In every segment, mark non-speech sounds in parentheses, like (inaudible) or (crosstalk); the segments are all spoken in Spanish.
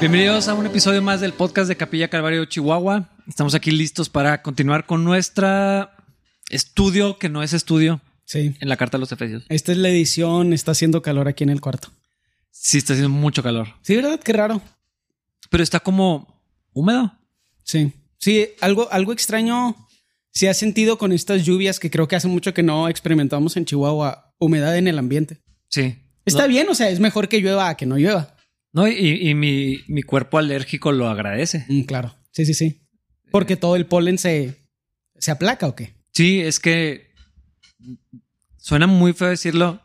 Bienvenidos a un episodio más del podcast de Capilla Calvario Chihuahua. Estamos aquí listos para continuar con nuestra estudio, que no es estudio, Sí. en la Carta de los Efesios. Esta es la edición, está haciendo calor aquí en el cuarto. Sí, está haciendo mucho calor, Sí, ¿verdad? Qué raro. pero está como húmedo. Sí. Sí, algo, algo extraño se ha sentido con estas lluvias que creo que hace mucho que no experimentamos en Chihuahua. Humedad en el ambiente. Sí. Está no, bien, o sea, es mejor que llueva a que no llueva. No, y, y mi, mi cuerpo alérgico lo agradece. Mm, claro. Sí, sí, sí. Porque todo el polen se, se aplaca o qué. Sí, es que suena muy feo decirlo.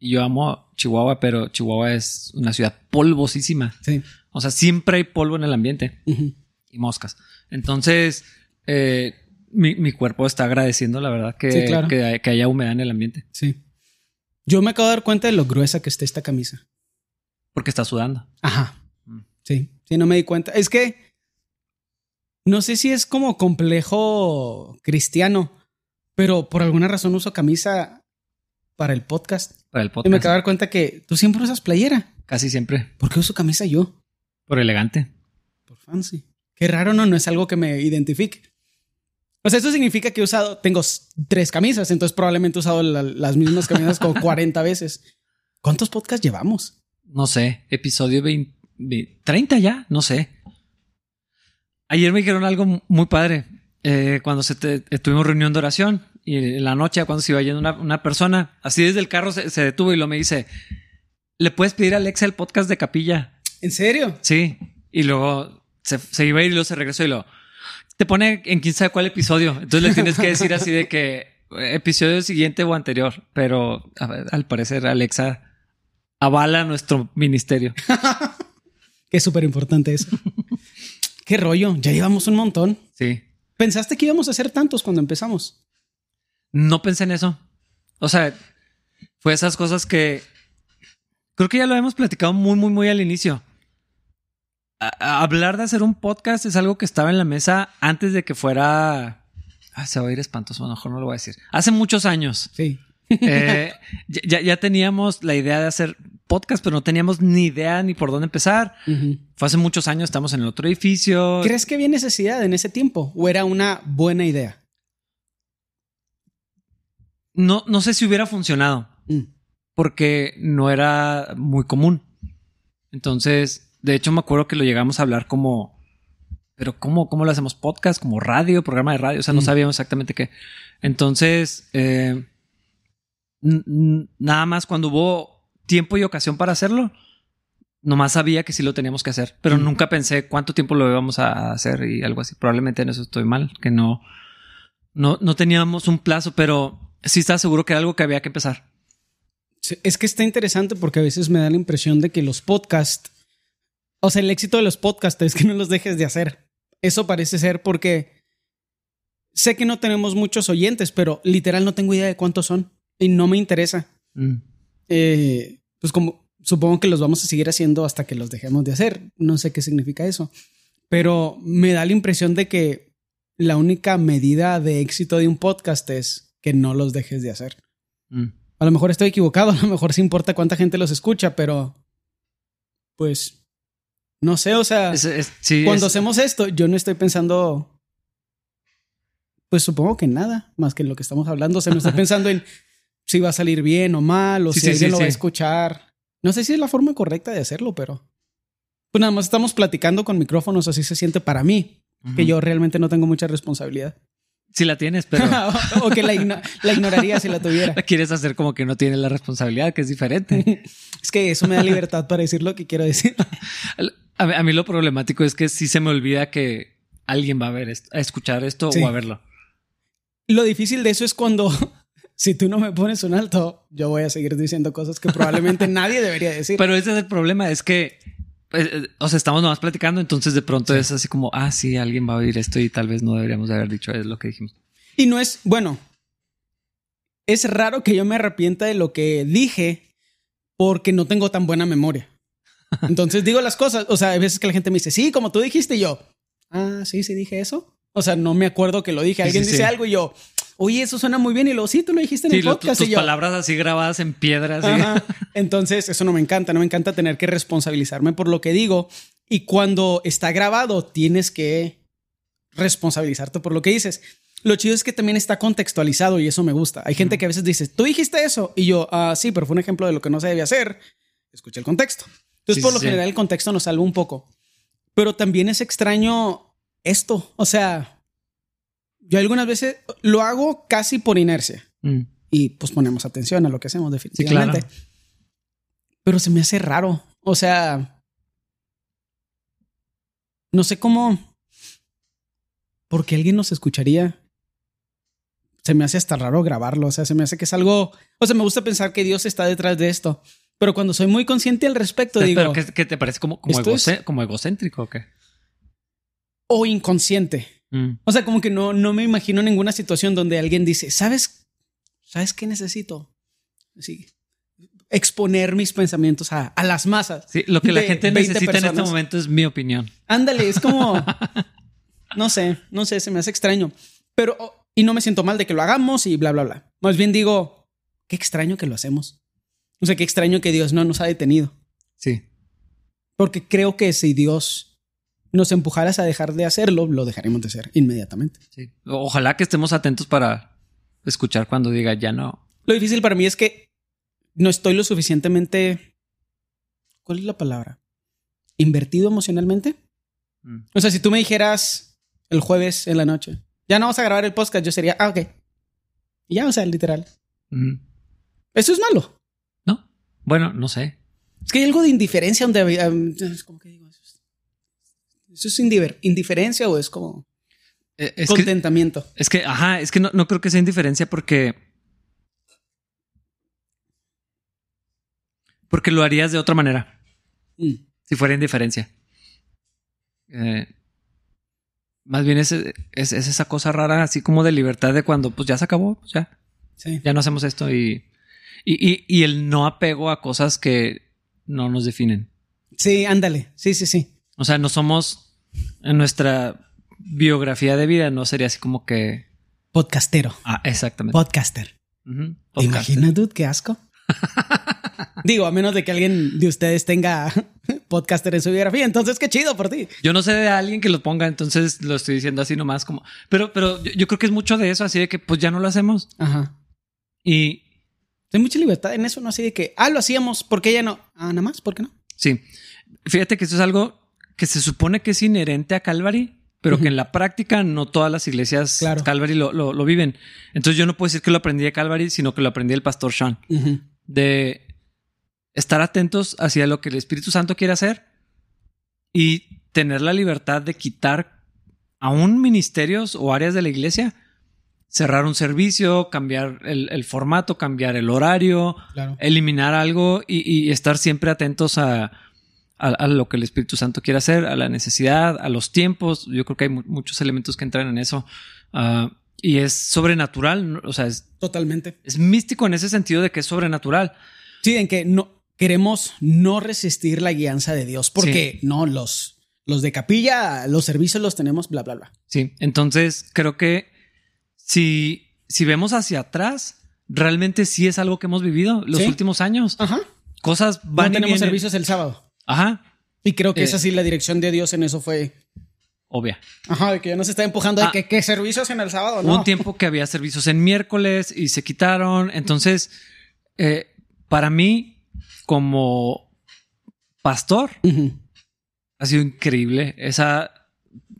Yo amo Chihuahua, pero Chihuahua es una ciudad polvosísima. Sí. O sea, siempre hay polvo en el ambiente y moscas. Entonces, eh, mi, mi cuerpo está agradeciendo, la verdad, que, Sí, claro. que, que haya humedad en el ambiente. Sí. Yo me acabo de dar cuenta de lo gruesa que está esta camisa. Porque está sudando. Ajá. Mm. Sí, sí, no me di cuenta. Es que no sé si es como complejo cristiano, pero por alguna razón uso camisa para el podcast. Para el Y me podcast. acabo de dar cuenta que tú siempre usas playera. Casi siempre. ¿Por qué uso camisa yo? Por elegante. Por fancy. Qué raro, no, no es algo que me identifique. O sea, eso significa que he usado, tengo tres camisas, entonces probablemente he usado la- las mismas camisas como (laughs) 40 veces. ¿Cuántos podcasts llevamos? No sé, episodio 20, 30 ya, no sé. Ayer me dijeron algo muy padre. Eh, cuando se te- tuvimos reunión de oración y en la noche, cuando se iba yendo una, una persona, así desde el carro se, se detuvo y lo me dice: ¿Le puedes pedir a Alexa el podcast de Capilla? ¿En serio? Sí. Y luego se, se iba a ir y luego se regresó y lo te pone en quién sabe cuál episodio. Entonces le tienes que decir así de que eh, episodio siguiente o anterior. Pero a ver, al parecer Alexa avala nuestro ministerio. (laughs) Que es súper importante eso. Qué rollo, ya llevamos un montón. Sí. ¿Pensaste que íbamos a hacer tantos cuando empezamos? No pensé en eso. O sea, fue esas cosas que creo que ya lo hemos platicado muy, muy, muy al inicio. A- a- hablar de hacer un podcast es algo que estaba en la mesa antes de que fuera. Ah, se va a ir espantoso, a lo mejor no lo voy a decir. Hace muchos años. Sí. Eh, (laughs) ya, ya teníamos la idea de hacer podcast, pero no teníamos ni idea ni por dónde empezar. Fue hace muchos años, estamos en el otro edificio. ¿Crees que había necesidad en ese tiempo o era una buena idea? No, no sé si hubiera funcionado. Mm. porque no era muy común. Entonces, de hecho, me acuerdo que lo llegamos a hablar como, pero ¿cómo, cómo lo hacemos? Podcast, como radio, programa de radio. O sea, no Mm. sabíamos exactamente qué. Entonces, eh, nada más cuando hubo tiempo y ocasión para hacerlo, nomás sabía que sí lo teníamos que hacer, pero Mm. nunca pensé cuánto tiempo lo íbamos a hacer y algo así. Probablemente en eso estoy mal, que no, no, no teníamos un plazo, pero sí estaba seguro que era algo que había que empezar. Es que está interesante porque a veces me da la impresión de que los podcasts, o sea, el éxito de los podcasts es que no los dejes de hacer. Eso parece ser porque sé que no tenemos muchos oyentes, pero literal no tengo idea de cuántos son y no me interesa. Mm. Eh, pues como supongo que los vamos a seguir haciendo hasta que los dejemos de hacer. No sé qué significa eso, pero me da la impresión de que la única medida de éxito de un podcast es que no los dejes de hacer. Mm. A lo mejor estoy equivocado, (laughs) a lo mejor sí importa cuánta gente los escucha, pero pues no sé, o sea, Es- es- sí, cuando es- hacemos esto, yo no estoy pensando, pues supongo que nada, más que en lo que estamos hablando, o sea, no estoy (laughs) pensando en si va a salir bien o mal, o Sí, si sí, alguien sí, lo va a escuchar. No sé si es la forma correcta de hacerlo, pero pues nada más estamos platicando con micrófonos, así se siente para mí, que yo realmente no tengo mucha responsabilidad. Sí la tienes, pero (laughs) o que la, igno- la ignoraría si la tuviera. quieres hacer como que no tienes la responsabilidad, que es diferente. (laughs) Es que eso me da libertad para decir lo que quiero decir. (laughs) A mí, a mí lo problemático es que sí se me olvida que alguien va a ver esto, a escuchar esto o a verlo. Lo difícil de eso es cuando, si tú no me pones un alto, yo voy a seguir diciendo cosas que probablemente (laughs) nadie debería decir. Pero ese es el problema, es que, eh, eh, o sea, estamos nomás platicando, entonces de pronto Sí. es así como, ah, sí, alguien va a oír esto y tal vez no deberíamos de haber dicho es lo que dijimos. Y no es, bueno, es raro que yo me arrepienta de lo que dije porque no tengo tan buena memoria. Entonces digo las cosas, o sea, hay veces que la gente me dice, sí, como tú dijiste, y yo, ah, sí, sí dije eso. O sea, no me acuerdo que lo dije. Sí, Alguien sí, dice sí. algo y yo, oye, eso suena muy bien. Y luego, sí, tú lo dijiste en Sí, el lo- podcast. tus y yo, palabras así grabadas en piedras. sí. Entonces, eso no me encanta. No me encanta tener que responsabilizarme por lo que digo. Y cuando está grabado, tienes que responsabilizarte por lo que dices. Lo chido es que también está contextualizado y eso me gusta. Hay gente que a veces dice, tú dijiste eso. Y yo, ah, sí, pero fue un ejemplo de lo que no se debe hacer. Escucha el contexto. Entonces, Sí, por lo general, el contexto nos salva un poco. Pero también es extraño esto. O sea, yo algunas veces lo hago casi por inercia Mm. y pues ponemos atención a lo que hacemos Sí, definitivamente. claro. Pero se me hace raro. O sea, no sé cómo. Porque alguien nos escucharía. Se me hace hasta raro grabarlo. O sea, se me hace que es algo. O sea, me gusta pensar que Dios está detrás de esto. Pero cuando soy muy consciente al respecto, Pero, digo. ¿qué, qué te parece como, es- como egocéntrico o qué? O inconsciente. Mm. O sea, como que no, no me imagino ninguna situación donde alguien dice, ¿sabes? ¿Sabes qué necesito? Sí. Exponer mis pensamientos a, a las masas. Sí, lo que la gente 20 necesita en este momento es mi opinión. Ándale, es como. (laughs) no sé, no sé, se me hace extraño. Pero. oh, y no me siento mal de que lo hagamos y bla, bla, bla. Más bien digo, qué extraño que lo hacemos. O sea, qué extraño que Dios no nos ha detenido. Sí. Porque creo que si Dios nos empujaras a dejar de hacerlo, lo dejaremos de hacer inmediatamente. sí. Ojalá que estemos atentos para escuchar cuando diga ya no. Lo difícil para mí es que no estoy lo suficientemente. ¿Cuál es la palabra? ¿Invertido emocionalmente? Mm. O sea, si tú me dijeras el jueves en la noche, ya no vamos a grabar el podcast, yo sería, ah, ok. Y ya, o sea, literal. Ujú. Eso es malo. ¿No? Bueno, no sé. Es que hay algo de indiferencia donde. um, ¿Cómo que digo eso? ¿Eso es indiferencia o es como Eh, Es que, contentamiento? es que, ajá, es que no, no creo que sea indiferencia porque. Porque lo harías de otra manera. Mm. si fuera indiferencia. Eh, más bien es, es, es esa cosa rara, así como de libertad de cuando pues ya se acabó, pues ya, Sí. ya no hacemos esto y, y, y, y el no apego a cosas que no nos definen. Sí, ándale. Sí, sí, sí. O sea, no somos en nuestra biografía de vida, no sería así como que... Podcastero. Ah, exactamente. Podcaster. Ujú, ¿Te podcast. imaginas, dude? Qué asco. (laughs) Digo, a menos de que alguien de ustedes tenga (laughs) podcaster en su biografía, entonces qué chido por ti. Yo no sé de alguien que lo ponga, entonces lo estoy diciendo así nomás como... Pero, pero yo, yo creo que es mucho de eso, así de que pues ya no lo hacemos. Ajá. Y, Hay mucha libertad en eso, ¿no? Así de que, ah, lo hacíamos, ¿por qué ya no? Ah, nada más, ¿por qué no? Sí. Fíjate que eso es algo que se supone que es inherente a Calvary, pero que en la práctica no todas las iglesias Claro. Calvary lo, lo- lo viven. Entonces yo no puedo decir que lo aprendí de Calvary, sino que lo aprendí del pastor Sean. De estar atentos hacia lo que el Espíritu Santo quiere hacer y tener la libertad de quitar aún ministerios o áreas de la iglesia, cerrar un servicio, cambiar el, el formato, cambiar el horario, Claro. eliminar algo y, y estar siempre atentos a, a, a lo que el Espíritu Santo quiere hacer, a la necesidad, a los tiempos. Yo creo que hay mu- muchos elementos que entran en eso. Ah, y es sobrenatural, o sea, es, Totalmente. es místico en ese sentido de que es sobrenatural. Sí, en que no queremos no resistir la guianza de Dios, porque no, los, los de capilla, los servicios los tenemos, bla, bla, bla. Sí, entonces creo que si, si vemos hacia atrás, realmente sí es algo que hemos vivido los Sí. últimos años. Ajá. Cosas van no y tenemos vienen. servicios el sábado. Ajá, Y creo que Eh. es así la dirección de Dios en eso fue. obvia. Ajá, de que ya nos está empujando de Ah. que, que servicios en el sábado, Hubo no. un tiempo que había servicios en miércoles y se quitaron. Entonces, eh, para mí, como pastor, ha sido increíble esa,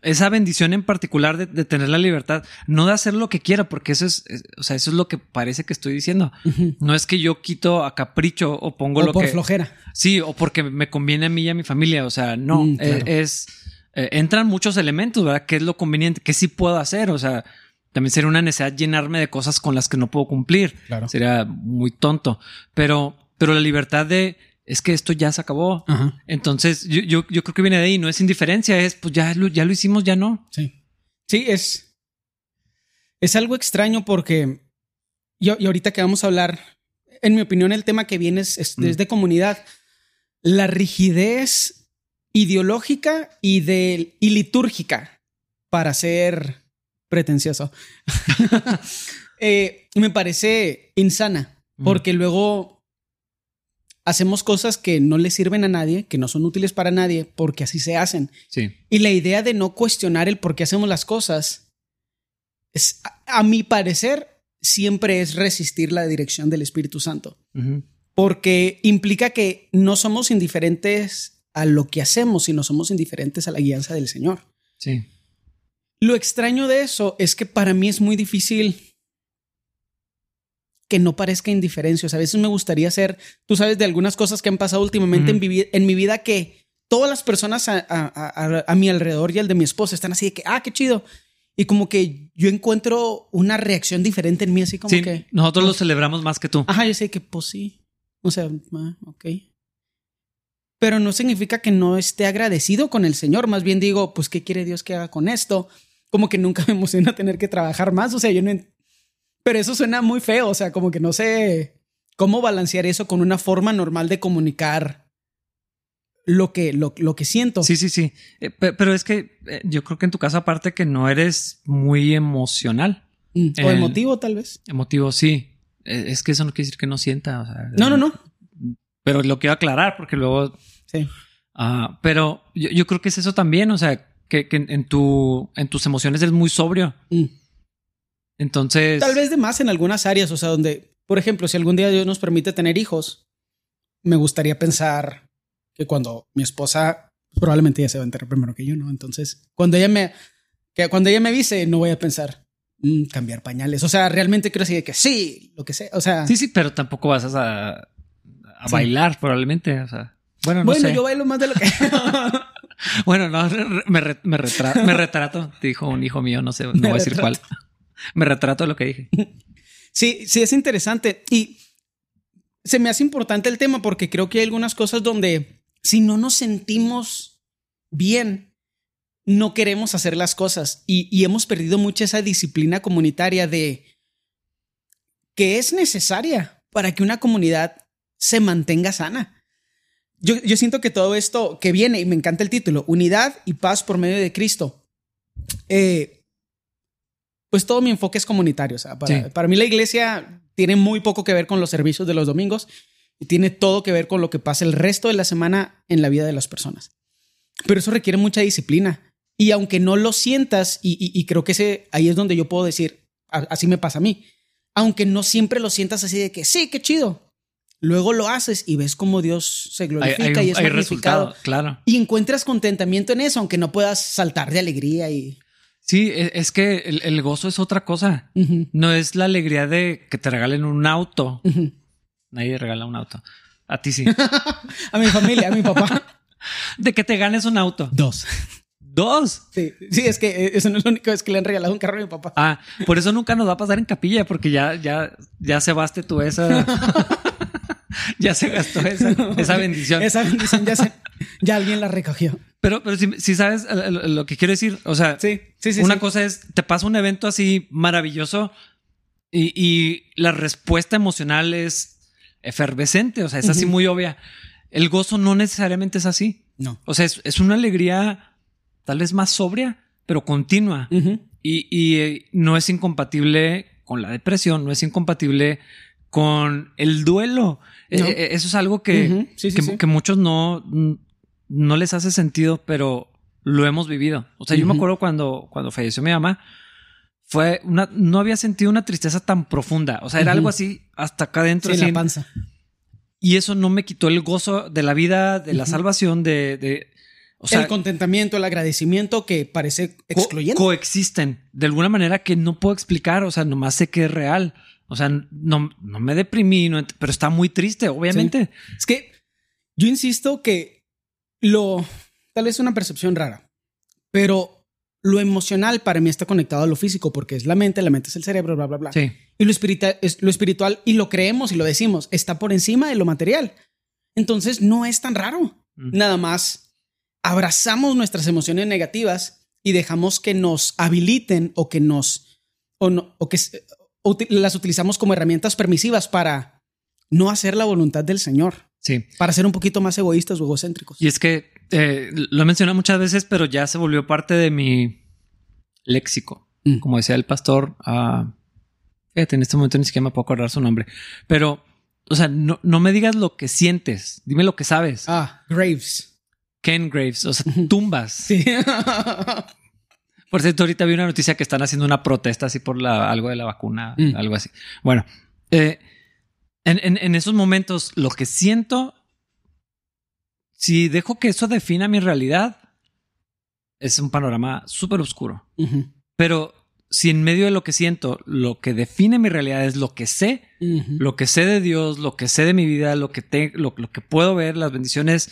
esa bendición en particular de, de tener la libertad, no de hacer lo que quiera, porque eso es, es- o sea, eso es lo que parece que estoy diciendo. No es que yo quito a capricho o pongo O lo por que flojera. sí o porque me conviene a mí y a mi familia. O sea, no Mm, claro. eh, es eh, entran muchos elementos, ¿verdad? ¿Qué es lo conveniente? ¿Qué sí puedo hacer? O sea, también sería una necesidad llenarme de cosas con las que no puedo cumplir. Claro. Sería muy tonto. Pero, pero la libertad de es que esto ya se acabó. Ajá. Entonces, yo, yo, yo creo que viene de ahí. No es indiferencia, es pues ya lo, ya lo hicimos, ya no. Sí. Sí, es. Es algo extraño porque. Yo, y ahorita que vamos a hablar, en mi opinión, el tema que viene es, es- Mm. es de comunidad. La rigidez ideológica y, de, y litúrgica para ser pretencioso. (laughs) Eh, me parece insana Mm. porque luego hacemos cosas que no le sirven a nadie, que no son útiles para nadie, porque así se hacen. Sí. Y la idea de no cuestionar el por qué hacemos las cosas, es, a, a mi parecer, siempre es resistir la dirección del Espíritu Santo. Porque implica que no somos indiferentes a lo que hacemos, sino somos indiferentes a la guianza del Señor. Sí. Lo extraño de eso es que para mí es muy difícil que no parezca indiferencia. O sea, a veces me gustaría ser, tú sabes, de algunas cosas que han pasado últimamente en, mi, vi- en mi vida que todas las personas a, a- a- a mi alrededor y al de mi esposa están así de que, ah, qué chido. Y como que yo encuentro una reacción diferente en mí, así como Sí, que, nosotros lo celebramos más que tú. ajá, yo sé que, pues sí. O sea, ah, ok. Pero no significa que no esté agradecido con el Señor. Más bien digo, pues, ¿qué quiere Dios que haga con esto? Como que nunca (laughs) me emociona tener que trabajar más. O sea, yo no. Pero eso suena muy feo. O sea, como que no sé cómo balancear eso con una forma normal de comunicar lo que, lo, lo que siento. Sí, sí, sí. Eh, pe- pero es que eh, yo creo que en tu caso, aparte que no eres muy emocional. Mm, O El- emotivo, tal vez. Emotivo, sí. Eh, Es que eso no quiere decir que no sienta. o sea, No, no, no. Pero lo quiero aclarar porque luego. Sí. ah, pero yo, yo creo que es eso también. O sea, que, que en, en tu, en tus emociones eres muy sobrio. Mm. Entonces. Tal vez de más en algunas áreas, o sea, donde, por ejemplo, si algún día Dios nos permite tener hijos, me gustaría pensar que cuando mi esposa, probablemente ella se va a enterar primero que yo, ¿no? Entonces, cuando ella me, que cuando ella me avise, no voy a pensar, "Mm, cambiar pañales. O sea, realmente quiero decir que sí, lo que sea. O sea, Sí, sí, pero tampoco vas a, a Sí. bailar, probablemente. O sea, bueno, no bueno, sé. yo bailo más de lo que... (laughs) Bueno, no, me, re- me, retra- me retrato, dijo un hijo mío, no sé, no (laughs) voy a decir cuál. Me retrato lo que dije. (laughs) Sí, sí, es interesante. Y se me hace importante el tema porque creo que hay algunas cosas donde si no nos sentimos bien, no queremos hacer las cosas. Y, y hemos perdido mucha esa disciplina comunitaria de que es necesaria para que una comunidad se mantenga sana. Yo, yo siento que todo esto que viene, y me encanta el título, Unidad y Paz por medio de Cristo, eh, pues todo mi enfoque es comunitario. O sea, para, Sí. para mí la iglesia tiene muy poco que ver con los servicios de los domingos y tiene todo que ver con lo que pasa el resto de la semana en la vida de las personas. Pero eso requiere mucha disciplina. Y aunque no lo sientas, y, y- y creo que ese, ahí es donde yo puedo decir, "A- así me pasa a mí, aunque no siempre lo sientas así de que sí, qué chido. Luego lo haces y ves cómo Dios se glorifica hay- y es hay magnificado. resultado, claro. Y encuentras contentamiento en eso, aunque no puedas saltar de alegría y... Sí, e- es que el, el gozo es otra cosa. No es la alegría de que te regalen un auto. Nadie regala un auto. A ti sí. (laughs) A mi familia, a mi papá. de que te ganes un auto. Dos. Dos. Sí, sí, es que eh, eso no es la única vez que le han regalado un carro a mi papá. Ah, por eso nunca nos va a pasar en capilla, porque ya, ya, ya se baste tú esa. (laughs) (laughs) ya se gastó esa, (laughs) esa bendición. Esa bendición ya, se- (laughs) ya alguien la recogió. Pero, pero si, si sabes lo, que quiero decir, o sea, Sí, sí, sí. una cosa es, te pasa un evento así maravilloso y, y la respuesta emocional es efervescente, o sea, es así muy obvia. El gozo no necesariamente es así. No. O sea, es, es una alegría tal vez más sobria, pero continua. Y, y, eh, no es incompatible con la depresión, no es incompatible con el duelo. No. eh, eso es algo que, Ujú. Sí, sí, que, sí. que muchos no, no les hace sentido, pero lo hemos vivido. O sea, yo me acuerdo cuando, cuando falleció mi mamá, fue una, no había sentido una tristeza tan profunda. O sea, era algo así hasta acá adentro. Sí, en así la panza. y eso no me quitó el gozo de la vida, de la salvación, de, de o sea, el contentamiento, el agradecimiento que parece co- excluyente. coexisten de alguna manera que no puedo explicar. O sea, nomás sé que es real. O sea, no, no me deprimí, no pero está muy triste, obviamente. Es que yo insisto que lo tal vez es una percepción rara, pero lo emocional para mí está conectado a lo físico porque es la mente, la mente es el cerebro, bla, bla, bla. Sí. Y lo espiritual, es, lo espiritual, y lo creemos y lo decimos, está por encima de lo material. Entonces no es tan raro. Mm. Nada más abrazamos nuestras emociones negativas y dejamos que nos habiliten o que nos o, no- o que las utilizamos como herramientas permisivas para no hacer la voluntad del Señor, Sí. para ser un poquito más egoístas o egocéntricos. Y es que eh, lo he mencionado muchas veces, pero ya se volvió parte de mi léxico. Mm. Como decía el pastor, fíjate, en este momento ni siquiera me puedo acordar su nombre, pero o sea, no, no me digas lo que sientes, dime lo que sabes. Ah, Graves. Ken Graves, o sea, tumbas. Sí. (laughs) Por cierto, ahorita vi una noticia que están haciendo una protesta así por la, algo de la vacuna, Mm. algo así. Bueno, eh, en, en- en esos momentos, lo que siento, si dejo que eso defina mi realidad, es un panorama súper oscuro. Pero si en medio de lo que siento, lo que define mi realidad es lo que sé, lo que sé de Dios, lo que sé de mi vida, lo que, te, lo, lo que puedo ver, las bendiciones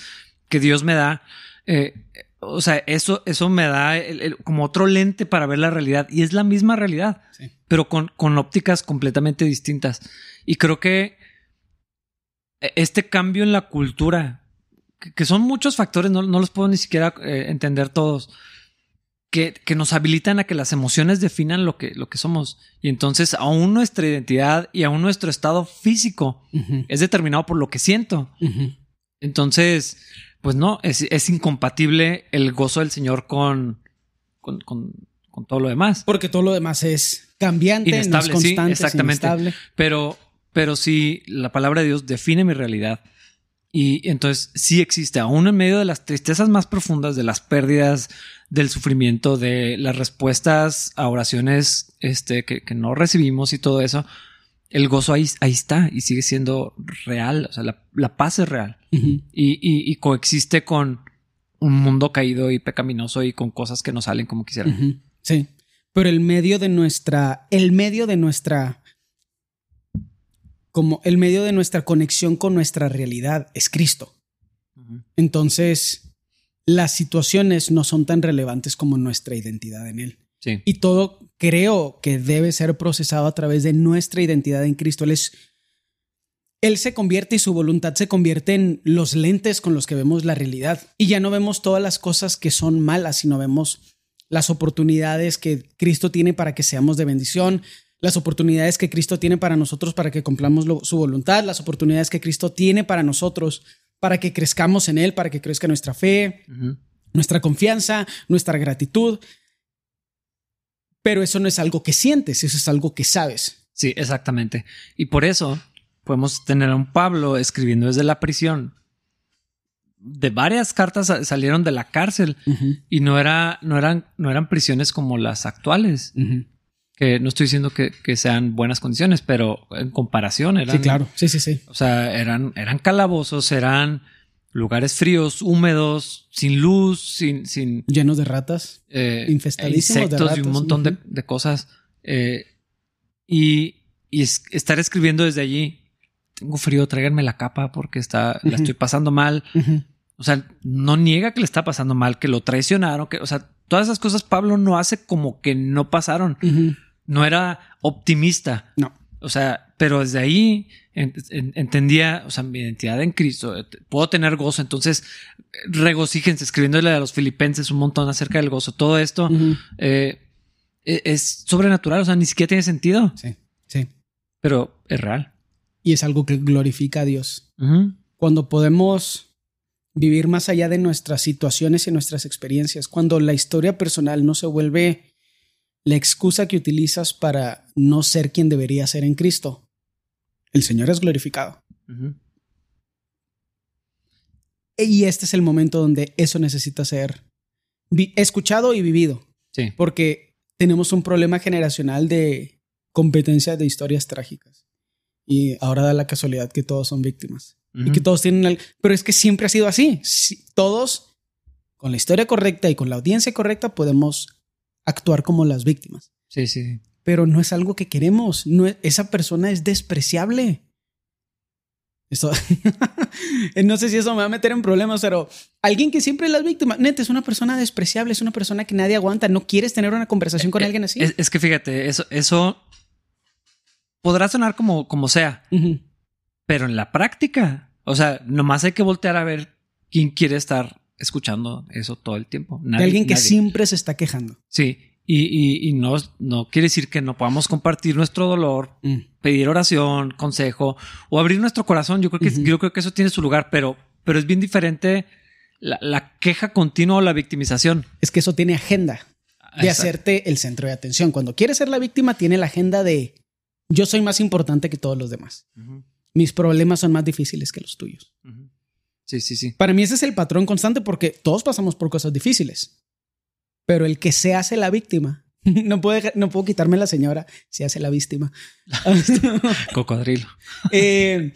que Dios me da. eh, o sea, eso, eso me da el- el- como otro lente para ver la realidad y es la misma realidad, Sí. pero con, con ópticas completamente distintas. Y creo que este cambio en la cultura, que, que son muchos factores, no, no los puedo ni siquiera eh, entender todos, que, que nos habilitan a que las emociones definan lo que, lo que somos. Y entonces aún nuestra identidad y aún nuestro estado físico Ujú. es determinado por lo que siento. Entonces, pues no, es, es incompatible el gozo del Señor con, con, con- con todo lo demás. Porque todo lo demás es cambiante, Inestable, no es sí, constante, es exactamente. inestable. Pero, pero sí, la palabra de Dios define mi realidad. Y entonces sí existe, aún en medio de las tristezas más profundas, de las pérdidas, del sufrimiento, de las respuestas a oraciones este, que, que no recibimos y todo eso, el gozo ahí, ahí está y sigue siendo real. O sea, la, la paz es real y, y- y coexiste con un mundo caído y pecaminoso y con cosas que no salen como quisieran. Sí. Pero el medio de nuestra, el medio de nuestra, como el medio de nuestra conexión con nuestra realidad es Cristo. Entonces, las situaciones no son tan relevantes como nuestra identidad en Él. Sí. Y todo creo que debe ser procesado a través de nuestra identidad en Cristo. Él es. Él se convierte y su voluntad se convierte en los lentes con los que vemos la realidad. Y ya no vemos todas las cosas que son malas, sino vemos las oportunidades que Cristo tiene para que seamos de bendición, las oportunidades que Cristo tiene para nosotros para que cumplamos lo- su voluntad, las oportunidades que Cristo tiene para nosotros para que crezcamos en Él, para que crezca nuestra fe, nuestra confianza, nuestra gratitud. Pero eso no es algo que sientes, eso es algo que sabes. Sí, exactamente. Y por eso podemos tener a un Pablo escribiendo desde la prisión. De varias cartas sa- salieron de la cárcel y no, era, no, eran, no eran prisiones como las actuales. Que no estoy diciendo que, que sean buenas condiciones, pero en comparación eran. Sí, claro. Sí, sí, sí. O sea, eran, eran calabozos, eran lugares fríos, húmedos, sin luz, sin, sin Llenos de ratas. eh, Infestadísimos de insectos y un montón de, de cosas. Eh, y y es- estar escribiendo desde allí, tengo frío, tráiganme la capa porque está, la estoy pasando mal. O sea, no niega que le está pasando mal, que lo traicionaron, que, o sea, todas esas cosas Pablo no hace como que no pasaron. No era optimista. No. O sea, pero desde ahí en- en- entendía, o sea, mi identidad en Cristo, eh, puedo tener gozo, entonces eh, regocíjense escribiéndole a los filipenses un montón acerca del gozo. Todo esto eh, e- es sobrenatural, o sea, ni siquiera tiene sentido, Sí, sí. pero es real. Y es algo que glorifica a Dios. Cuando podemos vivir más allá de nuestras situaciones y nuestras experiencias, cuando la historia personal no se vuelve la excusa que utilizas para no ser quien debería ser en Cristo, el Señor es glorificado. Y este es el momento donde eso necesita ser escuchado y vivido, Sí. porque tenemos un problema generacional de competencia de historias trágicas. Y ahora da la casualidad que todos son víctimas. y que todos tienen al- pero es que siempre ha sido así Sí, todos con la historia correcta y con la audiencia correcta podemos actuar como las víctimas Sí, sí. Pero no es algo que queremos no es- esa persona es despreciable esto (laughs) no sé si eso me va a meter en problemas pero alguien que siempre es la víctima neta es una persona despreciable es una persona que nadie aguanta no quieres tener una conversación con Eh, alguien así Es, es que fíjate, eso, eso podrá sonar como, como sea, pero en la práctica, o sea, nomás hay que voltear a ver quién quiere estar escuchando eso todo el tiempo. de alguien que nadie. siempre se está quejando Sí, y, y- y no, no quiere decir que no podamos compartir nuestro dolor, Mm. pedir oración, consejo o abrir nuestro corazón. Yo creo que, yo creo que eso tiene su lugar, pero, pero es bien diferente la, la queja continua o la victimización. es que eso tiene agenda de Exacto. hacerte el centro de atención. Cuando quieres ser la víctima, tiene la agenda de yo soy más importante que todos los demás. Mis problemas son más difíciles que los tuyos. Sí, sí, sí. Para mí ese es el patrón constante porque todos pasamos por cosas difíciles. Pero el que se hace la víctima, (laughs) no, puede, no puedo quitarme la señora, se hace la víctima. (laughs) Cocodrilo. (laughs) eh,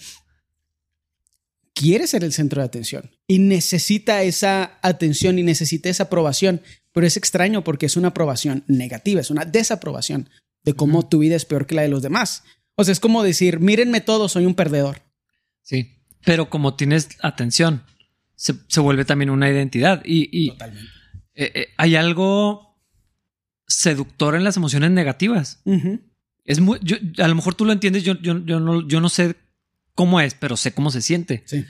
quiere ser el centro de atención y necesita esa atención y necesita esa aprobación, pero es extraño porque es una aprobación negativa, es una desaprobación de cómo tu vida es peor que la de los demás. O sea, es como decir, mírenme todo, soy un perdedor. Sí, pero como tienes atención, se, vuelve también una identidad y, Totalmente. Eh, eh, hay algo seductor en las emociones negativas. Es muy, a lo mejor tú lo entiendes, yo, yo, yo, no, yo no sé cómo es, pero sé cómo se siente. Sí.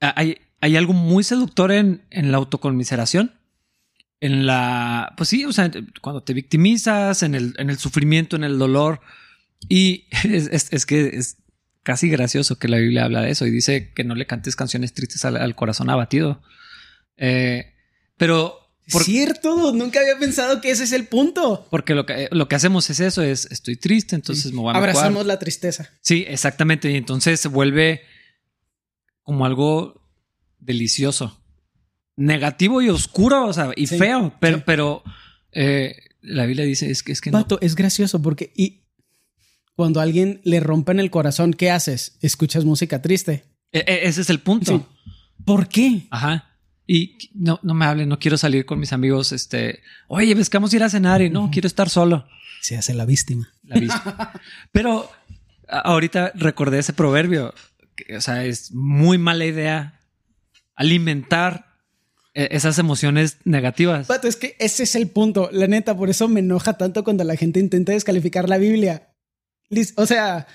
Hay, hay algo muy seductor en, en la autoconmiseración. En la, pues sí, o sea, cuando te victimizas, en el, en el sufrimiento, en el dolor. Y (laughs) es, que es casi gracioso que la Biblia habla de eso y dice que no le cantes canciones tristes al, corazón abatido. Eh, pero por, Cierto, nunca había pensado que ese es el punto. Porque lo que, lo que hacemos es eso, es estoy triste, entonces me voy a Abrazamos la tristeza. Sí, exactamente. Y entonces se vuelve como algo delicioso. Negativo y oscuro, o sea, y feo. Pero, pero eh, la Biblia dice es que es que Pato, es gracioso porque y cuando a alguien le rompen el corazón, ¿qué haces? Escuchas música triste. E, e, ese es el punto. ¿Por qué? Ajá. Y no, no me hablen, no quiero salir con mis amigos. Este, oye, ves que vamos a ir a cenar y no, quiero estar solo. Se hace la víctima. La víctima. (laughs) Pero ahorita recordé ese proverbio. Que, o sea, es muy mala idea alimentar e, esas emociones negativas. Pato, es que ese es el punto. La neta, por eso me enoja tanto cuando la gente intenta descalificar la Biblia. O sea,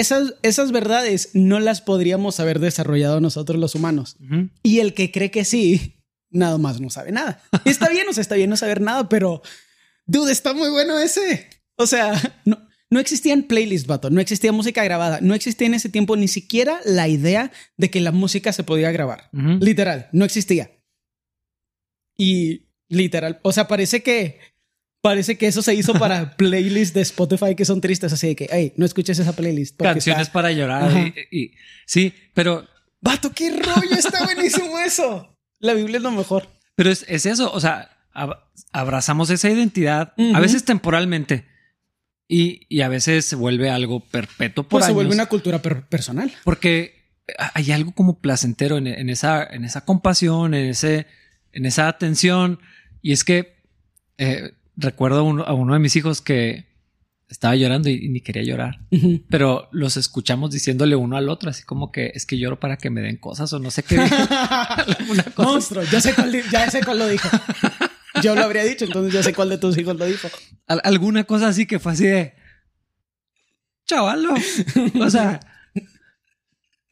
esas, esas verdades no las podríamos haber desarrollado nosotros los humanos. Y el que cree que sí, nada más no sabe nada. (laughs) está bien, o sea, está bien no saber nada, pero, dude, está muy bueno ese. O sea, no, no existían playlists, vato, no existía música grabada, no existía en ese tiempo ni siquiera la idea de que la música se podía grabar. Literal, no existía. Y literal, o sea, parece que Parece que eso se hizo para (laughs) playlists de Spotify que son tristes, así de que, hey, no escuches esa playlist. Canciones para llorar. Y, sí, pero. Vato, qué rollo, está buenísimo (laughs) eso. La Biblia es lo mejor. Pero es, eso, o sea, abrazamos esa identidad, a veces temporalmente, y, a veces se vuelve algo perpetuo por pues se vuelve una cultura personal. Porque hay algo como placentero en, esa, en esa compasión, en, ese, en esa atención, y es que. Eh, recuerdo a uno, de mis hijos que estaba llorando y, ni quería llorar, pero los escuchamos diciéndole uno al otro, así como que es que lloro para que me den cosas o no sé qué. (laughs) Monstruo, ya sé cuál, ya sé cuál lo dijo. Yo lo habría dicho, entonces ya sé cuál de tus hijos lo dijo. alguna cosa así que fue así de chavalo. O sea,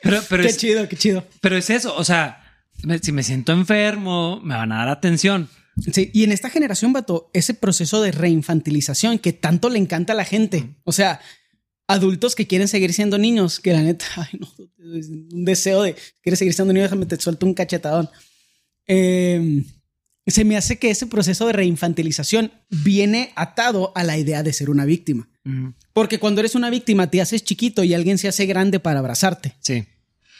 pero, pero qué chido, qué chido. Pero es eso, o sea, si me siento enfermo, me van a dar atención Sí, y en esta generación, Vato, ese proceso de reinfantilización que tanto le encanta a la gente. O sea, adultos que quieren seguir siendo niños, que la neta, (laughs) ay, no, un deseo de quieres seguir siendo niño, déjame te suelto un cachetadón. Em, se me hace que ese proceso de reinfantilización viene atado a la idea de ser una víctima. Porque cuando eres una víctima te haces chiquito y alguien se hace grande para abrazarte. Sí.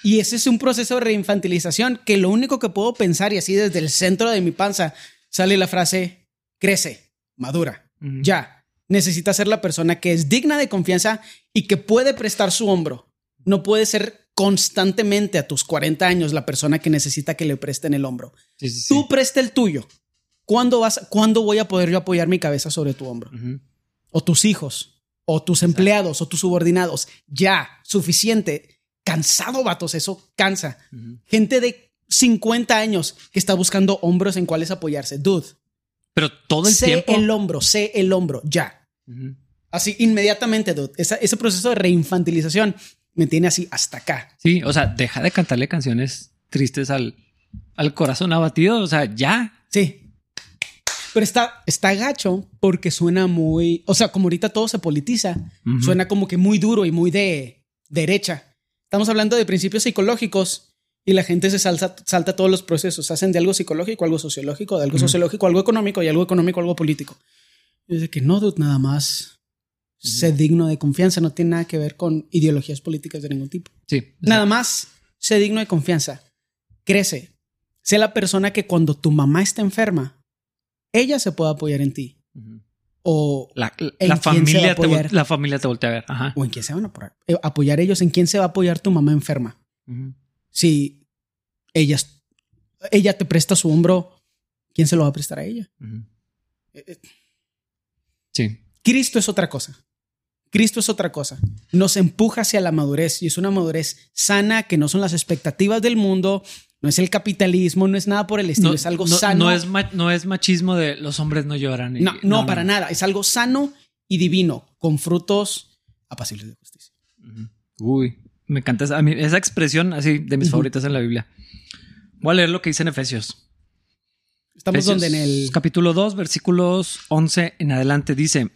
Y ese es un proceso de reinfantilización que lo único que puedo pensar y así desde el centro de mi panza sale la frase, crece, madura, ya. Necesita ser la persona que es digna de confianza y que puede prestar su hombro. No puede ser constantemente a tus 40 años la persona que necesita que le presten el hombro. Tú presta el tuyo. ¿Cuándo, vas, ¿Cuándo voy a poder yo apoyar mi cabeza sobre tu hombro? O tus hijos, o tus empleados, o tus subordinados. Ya, suficiente. Cansado, vatos, eso cansa. Gente de 50 años que está buscando hombros en cuáles apoyarse. Dude. Pero todo el tiempo. Sé el hombro, sé el hombro, ya. Así, inmediatamente, dude. ese proceso de reinfantilización me tiene así hasta acá. Sí, o sea, deja de cantarle canciones tristes al, al corazón abatido. O sea, ya. Sí. Pero está, está gacho porque suena muy. O sea, como ahorita todo se politiza, suena como que muy duro y muy de derecha. Estamos hablando de principios psicológicos y la gente se salta, salta todos los procesos. Hacen de algo psicológico, algo sociológico, de algo sociológico, algo económico y algo económico, algo político. Es de que no, dude, nada más sé digno de confianza, no tiene nada que ver con ideologías políticas de ningún tipo. Sí. Nada más, sé digno de confianza. Crece. Sé la persona que cuando tu mamá está enferma, ella se puede apoyar en ti. O La, la- ¿En la quién se va a familia te, la familia te voltea a ver. Ajá. o en quién se van a apoyar. Eh, Apoyar ellos, en quién se va a apoyar tu mamá enferma. Si ella, ella te presta su hombro, ¿quién se lo va a prestar a ella? Eh, eh, Sí. Cristo es otra cosa. Cristo es otra cosa. Nos empuja hacia la madurez y es una madurez sana que no son las expectativas del mundo, no es el capitalismo, no es nada por el estilo, es algo no, sano. No es, no es machismo de los hombres no lloran. y- no, no, para nada. Es algo sano y divino, con frutos apacibles de justicia. Uy, me encanta esa, a mí- esa expresión así de mis favoritas en la Biblia. Voy a leer lo que dice en Efesios. Estamos Efesios, donde en el capítulo 2, versículos 11 en adelante dice,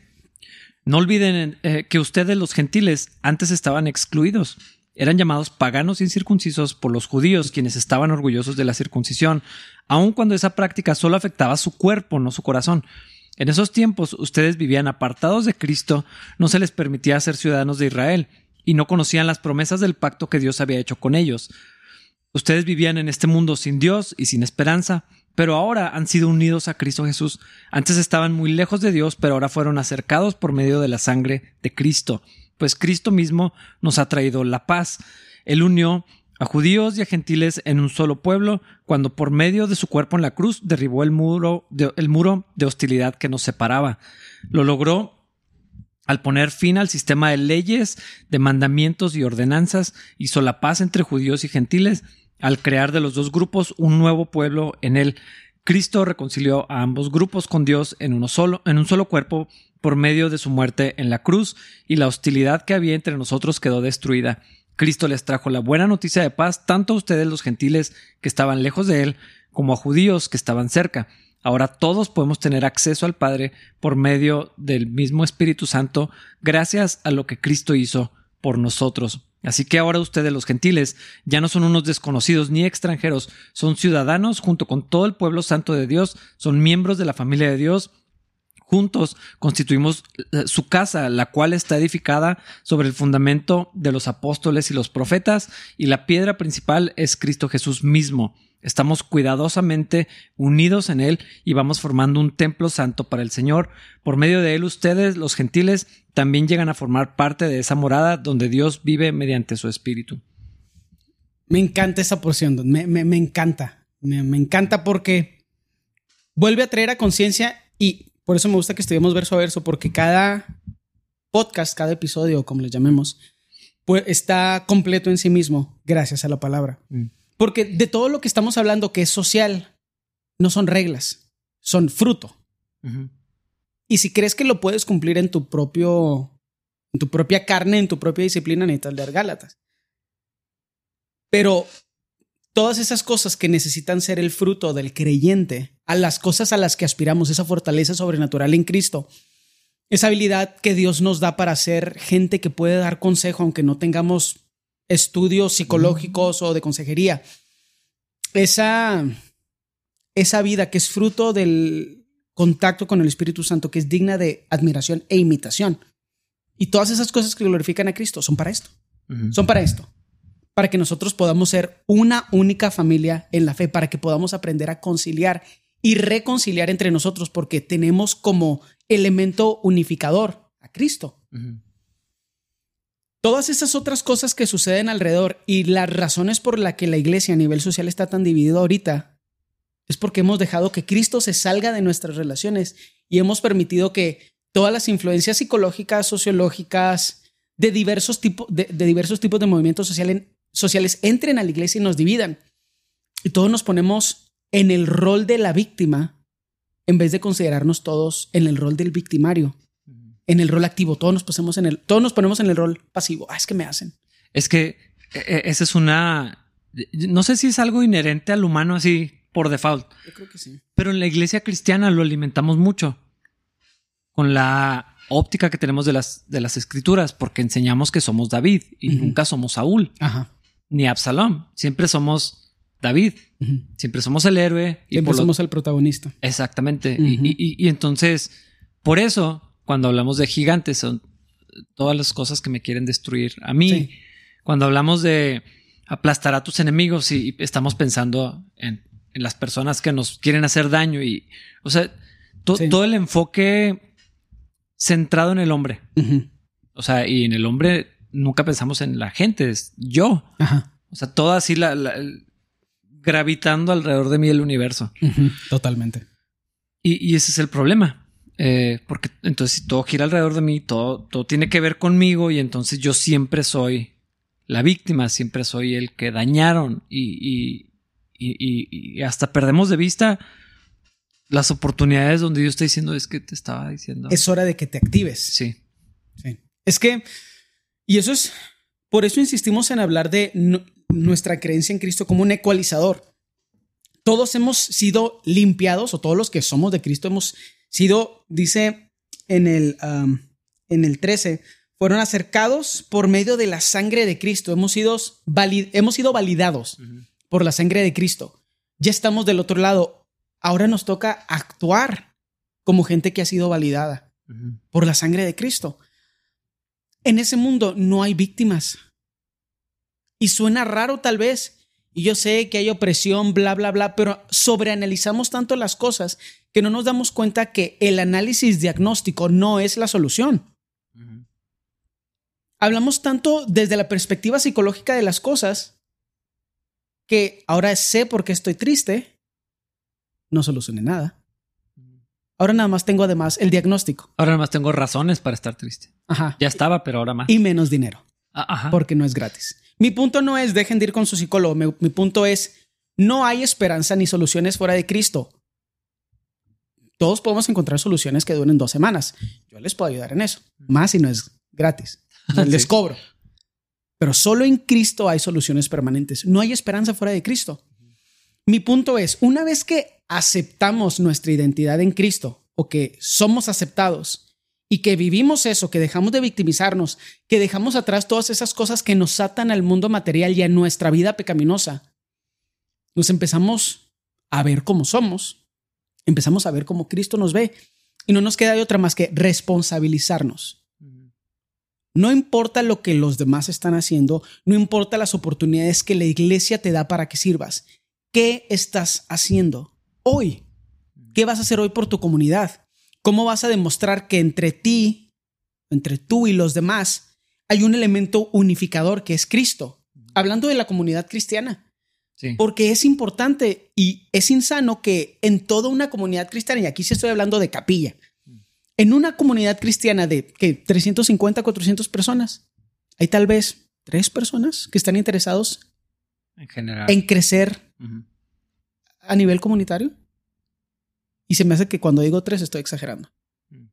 no olviden eh, que ustedes los gentiles antes estaban excluidos. Eran llamados paganos incircuncisos por los judíos, quienes estaban orgullosos de la circuncisión, aun cuando esa práctica solo afectaba su cuerpo, no su corazón. En esos tiempos ustedes vivían apartados de Cristo, no se les permitía ser ciudadanos de Israel, y no conocían las promesas del pacto que Dios había hecho con ellos. Ustedes vivían en este mundo sin Dios y sin esperanza, pero ahora han sido unidos a Cristo Jesús. Antes estaban muy lejos de Dios, pero ahora fueron acercados por medio de la sangre de Cristo, pues Cristo mismo nos ha traído la paz. Él unió a judíos y a gentiles en un solo pueblo, cuando por medio de su cuerpo en la cruz derribó el muro de, el muro de hostilidad que nos separaba. Lo logró al poner fin al sistema de leyes, de mandamientos y ordenanzas, hizo la paz entre judíos y gentiles, al crear de los dos grupos un nuevo pueblo en él. Cristo reconcilió a ambos grupos con Dios en uno solo, en un solo cuerpo, por medio de su muerte en la cruz, y la hostilidad que había entre nosotros quedó destruida. Cristo les trajo la buena noticia de paz tanto a ustedes los gentiles que estaban lejos de él, como a judíos que estaban cerca. Ahora todos podemos tener acceso al Padre por medio del mismo Espíritu Santo, gracias a lo que Cristo hizo por nosotros. Así que ahora ustedes los gentiles ya no son unos desconocidos ni extranjeros, son ciudadanos junto con todo el pueblo santo de Dios, son miembros de la familia de Dios. Juntos constituimos eh, su casa, la cual está edificada sobre el fundamento de los apóstoles y los profetas, y la piedra principal es Cristo Jesús mismo. Estamos cuidadosamente unidos en Él y vamos formando un templo santo para el Señor. Por medio de Él ustedes, los gentiles, también llegan a formar parte de esa morada donde Dios vive mediante su Espíritu. Me encanta esa porción, me, me- me encanta. Me, me encanta porque vuelve a traer a conciencia y por eso me gusta que estudiemos verso a verso, porque cada podcast, cada episodio, como le llamemos, pues está completo en sí mismo, gracias a la palabra. Mm. Porque de todo lo que estamos hablando que es social, no son reglas, son fruto. Y si crees que lo puedes cumplir en tu propio, en tu propia carne, en tu propia disciplina, necesitas leer Gálatas. Pero todas esas cosas que necesitan ser el fruto del creyente, a las cosas a las que aspiramos, esa fortaleza sobrenatural en Cristo, esa habilidad que Dios nos da para ser gente que puede dar consejo, aunque no tengamos estudios psicológicos o de consejería. Esa, esa vida que es fruto del contacto con el Espíritu Santo, que es digna de admiración e imitación. Y todas esas cosas que glorifican a Cristo son para esto. Son para esto. Para que nosotros podamos ser una única familia en la fe, para que podamos aprender a conciliar y reconciliar entre nosotros, porque tenemos como elemento unificador a Cristo. Todas esas otras cosas que suceden alrededor y las razones por las que la iglesia a nivel social está tan dividida ahorita es porque hemos dejado que Cristo se salga de nuestras relaciones y hemos permitido que todas las influencias psicológicas, sociológicas, de diversos, tipos de, diversos tipos de movimientos sociales entren a la iglesia y nos dividan. Y todos nos ponemos en el rol de la víctima en vez de considerarnos todos en el rol del victimario en el rol activo. Todos nos ponemos en el, todos nos ponemos en el rol pasivo. Ah, es que me hacen. Es que eh, eh, esa es una... No sé si es algo inherente al humano así por default, Yo creo que sí. pero en la iglesia cristiana lo alimentamos mucho con la óptica que tenemos de las, de las escrituras, porque enseñamos que somos David y nunca somos Saúl Ajá. ni Absalom. Siempre somos David, siempre somos el héroe. Y Siempre lo- somos el protagonista. Exactamente. Y, y- y entonces, por eso, cuando hablamos de gigantes, son, todas las cosas que me quieren destruir a mí. Sí. Cuando hablamos de aplastar a tus enemigos y, y estamos pensando en, en las personas que nos quieren hacer daño y, o sea, to- Sí. todo el enfoque centrado en el hombre. O sea, y en el hombre nunca pensamos en la gente, es yo. Ajá. O sea, todo así la, gravitando alrededor de mí el universo. Totalmente. Y, y ese es el problema. Eh, porque entonces si todo gira alrededor de mí, todo, todo tiene que ver conmigo y entonces yo siempre soy la víctima, siempre soy el que dañaron y, y- y- y- y hasta perdemos de vista las oportunidades donde Dios está diciendo es que te estaba diciendo. Es hora de que te actives. Sí. Sí. Es que, y eso es, por eso insistimos en hablar de nu- nuestra creencia en Cristo como un ecualizador. Todos hemos sido limpiados, o todos los que somos de Cristo hemos sido, dice en el, um, en el 13, fueron acercados por medio de la sangre de Cristo. Hemos sido, vali- hemos sido validados por la sangre de Cristo. Ya estamos del otro lado. Ahora nos toca actuar como gente que ha sido validada por la sangre de Cristo. En ese mundo no hay víctimas. Y suena raro tal vez. Y yo sé que hay opresión, bla, bla, bla, pero sobreanalizamos tanto las cosas que no nos damos cuenta que el análisis diagnóstico no es la solución. Hablamos tanto desde la perspectiva psicológica de las cosas que ahora sé por qué estoy triste, no solucione nada. Ahora nada más tengo además el diagnóstico. Ahora nada más tengo razones para estar triste. Ajá. Ya estaba, pero ahora más. Y menos dinero. Ah, Ajá. porque no es gratis. Mi punto no es dejen de ir con su psicólogo. Mi, mi punto es no hay esperanza ni soluciones fuera de Cristo. Todos podemos encontrar soluciones que duren dos semanas. Yo les puedo ayudar en eso. Más si no es gratis. (laughs) Les cobro. Pero solo en Cristo hay soluciones permanentes. No hay esperanza fuera de Cristo. Mi punto es, una vez que aceptamos nuestra identidad en Cristo o que somos aceptados y que vivimos eso, que dejamos de victimizarnos, que dejamos atrás todas esas cosas que nos atan al mundo material y a nuestra vida pecaminosa, nos empezamos a ver como somos, empezamos a ver cómo Cristo nos ve y no nos queda de otra más que responsabilizarnos. No importa lo que los demás están haciendo, no importa las oportunidades que la iglesia te da para que sirvas. ¿Qué estás haciendo hoy? ¿Qué vas a hacer hoy por tu comunidad? ¿Cómo vas a demostrar que entre ti, entre tú y los demás, hay un elemento unificador que es Cristo? Hablando de la comunidad cristiana. Sí. Porque es importante y es insano que en toda una comunidad cristiana, y aquí sí estoy hablando de capilla, en una comunidad cristiana de que 350, 400 personas, hay tal vez tres personas que están interesados En general. en crecer a nivel comunitario. Y se me hace que cuando digo tres estoy exagerando. Mm.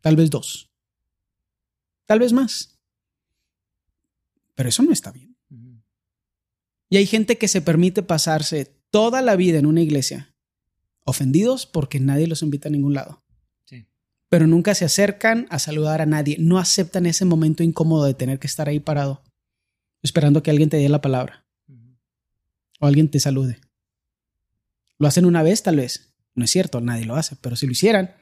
Tal vez dos. Tal vez más. Pero eso no está bien. Y hay gente que se permite pasarse toda la vida en una iglesia ofendidos porque nadie los invita a ningún lado. Sí. Pero nunca se acercan a saludar a nadie. No aceptan ese momento incómodo de tener que estar ahí parado, esperando que alguien te dé la palabra o alguien te salude. Lo hacen una vez, tal vez. No es cierto, nadie lo hace, pero si lo hicieran,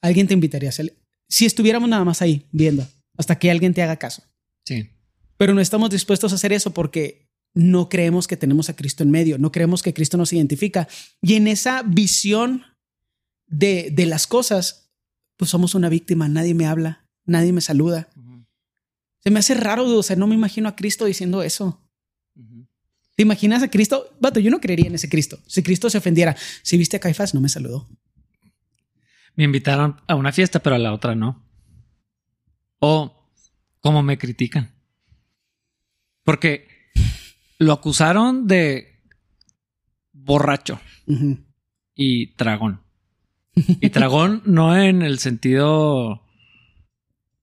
alguien te invitaría a hacer. Si estuviéramos nada más ahí viendo hasta que alguien te haga caso. Sí. Pero no estamos dispuestos a hacer eso porque no creemos que tenemos a Cristo en medio, no creemos que Cristo nos identifica. Y en esa visión de, de las cosas, pues somos una víctima, nadie me habla, nadie me saluda. Se me hace raro, o sea, no me imagino a Cristo diciendo eso. ¿Te imaginas a Cristo? Vato, yo no creería en ese Cristo. Si Cristo se ofendiera, si viste a Caifás, no me saludó. Me invitaron a una fiesta, pero a la otra no. O cómo me critican. Porque lo acusaron de borracho y tragón. (laughs) Y tragón no en el sentido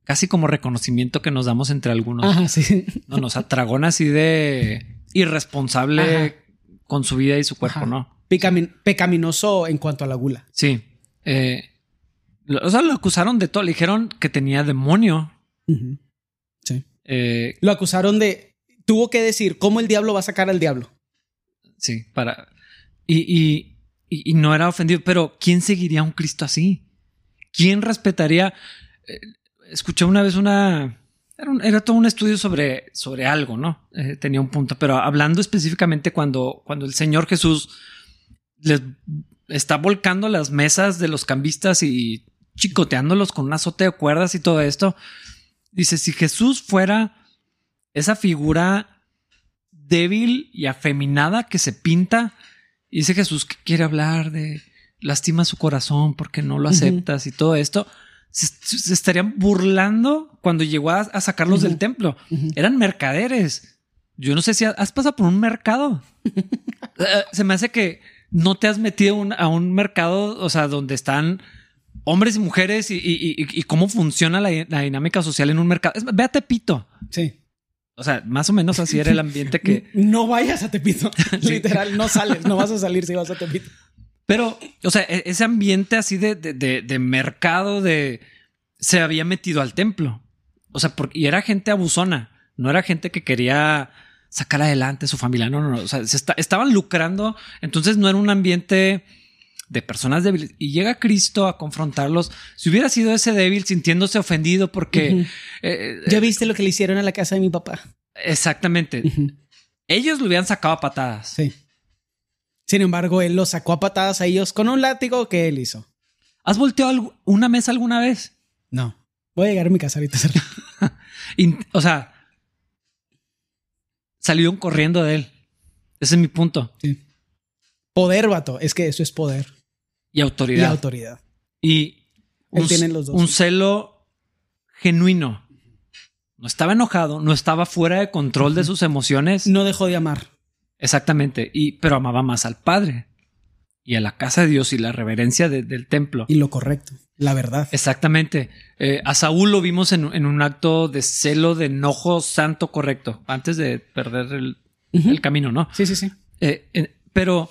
casi como reconocimiento que nos damos entre algunos. Ajá, sí. No, no, o sea, tragón así de irresponsable Ajá. con su vida y su cuerpo, Ajá. ¿no? Pecamin- pecaminoso en cuanto a la gula. Sí. Eh, o sea, lo acusaron de todo. Le dijeron que tenía demonio. Sí. Eh, Lo acusaron de. Tuvo que decir cómo el diablo va a sacar al diablo. sí, para. Y, y, y- y no era ofendido. Pero ¿quién seguiría a un Cristo así? ¿Quién respetaría? eh, escuché una vez una... Era, todo un estudio sobre, sobre algo, ¿no? Eh, tenía un punto, pero hablando específicamente cuando, cuando el Señor Jesús les está volcando las mesas de los cambistas y chicoteándolos con un azote de cuerdas y todo esto. Dice, si Jesús fuera esa figura débil y afeminada que se pinta, y dice Jesús que quiere hablar de lastima su corazón porque no lo aceptas y todo esto, se, estarían burlando cuando llegó a, sacarlos del templo. Eran mercaderes. Yo no sé si has pasado por un mercado. (laughs) Eh, se me hace que no te has metido a un mercado, o sea, donde están hombres y mujeres y, cómo funciona la, dinámica social en un mercado. ve a Tepito. Sí. O sea, más o menos así era el ambiente que... (laughs) No vayas a Tepito. (laughs) Literal, no sales, no vas a salir si vas a Tepito. Pero, o sea, e-, ese ambiente así de, de, mercado, de... Se había metido al templo. O sea, porque, y era gente abusona. No era gente que quería sacar adelante a su familia. No, no, no. O sea, se estaban lucrando. Entonces no era un ambiente de personas débiles. Y llega Cristo a confrontarlos. Si hubiera sido ese débil sintiéndose ofendido porque... Eh, ya viste lo que le hicieron a la casa de mi papá. Exactamente. Ellos lo hubieran sacado a patadas. Sí. Sin embargo, él los sacó a patadas a ellos con un látigo que él hizo. ¿Has volteado una mesa alguna vez? No. Voy a llegar a mi casa ahorita. (laughs) o sea, salieron corriendo de él. Ese es mi punto. Sí. Poder, vato. Es que eso es poder. Y autoridad. Y autoridad. Y un, los dos. un celo genuino. No estaba enojado, no estaba fuera de control de sus emociones. No dejó de amar. Exactamente. Y, pero amaba más al Padre y a la casa de Dios y la reverencia del templo. Y lo correcto, la verdad. Exactamente. Eh, a Saúl lo vimos en, un acto de celo, de enojo santo correcto, antes de perder el, camino, ¿no? Sí, sí, sí. Eh, pero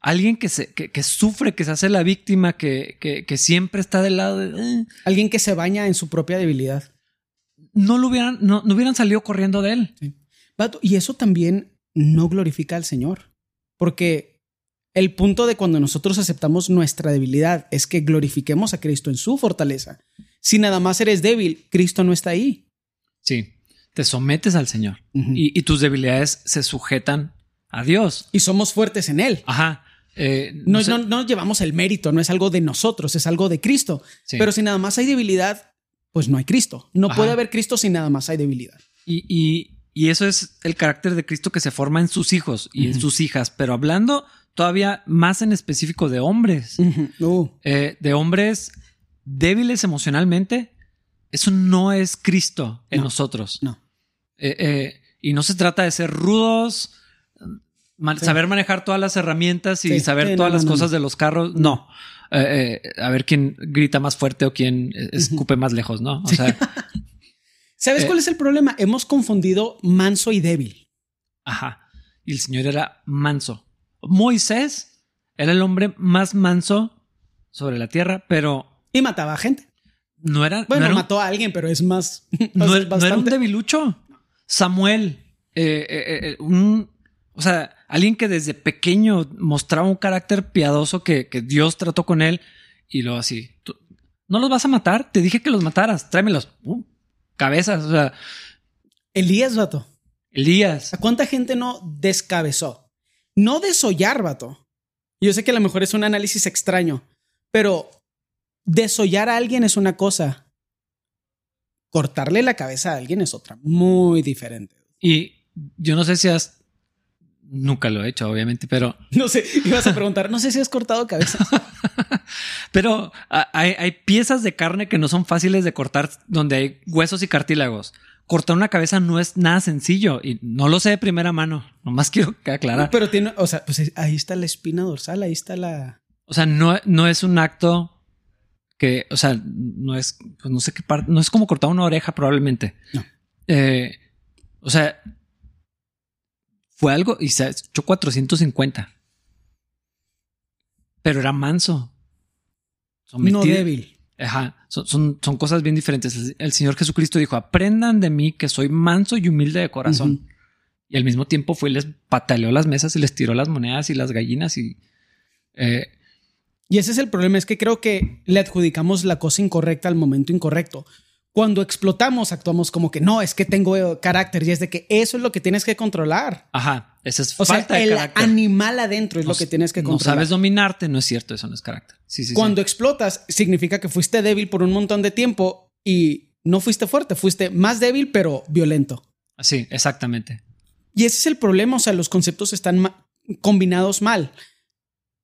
alguien que, se, que, sufre, que se hace la víctima, que, que, siempre está del lado de... Eh. Alguien que se baña en su propia debilidad. No lo hubieran, no, hubieran salido corriendo de él. y eso también no glorifica al Señor. Porque el punto de cuando nosotros aceptamos nuestra debilidad es que glorifiquemos a Cristo en su fortaleza. Si nada más eres débil, Cristo no está ahí. Sí, te sometes al Señor y, y, tus debilidades se sujetan a Dios. Y somos fuertes en Él. Ajá. Eh, no, no, llevamos el mérito, no es algo de nosotros, es algo de Cristo. Pero si nada más hay debilidad, pues no hay Cristo. No puede haber Cristo si nada más hay debilidad. Y, eso es el carácter de Cristo que se forma en sus hijos y en sus hijas. Pero hablando todavía más en específico de hombres, uh. eh, de hombres débiles emocionalmente, eso no es Cristo en nosotros. No. Eh, y no se trata de ser rudos, saber manejar todas las herramientas y saber todas las cosas de los carros, no. Eh, eh, a ver quién grita más fuerte o quién escupe más lejos, ¿no? O sea. (laughs) ¿Sabes eh, cuál es el problema? Hemos confundido manso y débil. Ajá. Y el Señor era manso. Moisés era el hombre más manso sobre la tierra, pero. Y mataba a gente. No era. Bueno, mató a alguien, pero es más. (laughs) no, era un debilucho. Samuel, un o sea, alguien que desde pequeño mostraba un carácter piadoso que, Dios trató con él y luego así, ¿no los vas a matar? Te dije que los mataras, tráemelos. Uh, cabezas, o sea. Elías, vato. Elías. ¿A cuánta gente no descabezó? No desollar, vato. Yo sé que a lo mejor es un análisis extraño, pero desollar a alguien es una cosa. Cortarle la cabeza a alguien es otra, muy diferente. Y yo no sé si has Nunca lo he hecho, obviamente, pero. (laughs) No sé, ibas a preguntar, no sé si has cortado cabezas. (laughs) pero hay, piezas de carne que no son fáciles de cortar, donde hay huesos y cartílagos. Cortar una cabeza no es nada sencillo y no lo sé de primera mano. Nomás (laughs) quiero que aclarar. Pero tiene, o sea, pues ahí está la espina dorsal, ahí está la. O sea, no, no es un acto que, o sea, no es, pues no sé qué parte, no es como cortar una oreja probablemente. No. Eh, o sea, fue algo y se echó 450. Pero era manso. no débil. Ajá. Son, son, cosas bien diferentes. El Señor Jesucristo dijo: Aprendan de mí que soy manso y humilde de corazón. Y al mismo tiempo fue y les pataleó las mesas y les tiró las monedas y las gallinas y. Eh, y ese es el problema, es que creo que le adjudicamos la cosa incorrecta al momento incorrecto. Cuando explotamos, actuamos como que no, es que tengo eh, carácter y es de que eso es lo que tienes que controlar. Ajá, esa es O falta sea, de el carácter. animal adentro es No lo que tienes que No controlar. sabes dominarte, no es cierto, eso no es carácter. Sí, sí, sí. Cuando explotas, significa que fuiste débil por un montón de tiempo y no fuiste fuerte, fuiste más débil, pero violento. Sí, exactamente. Y ese es el problema, o sea, los conceptos están ma- combinados mal.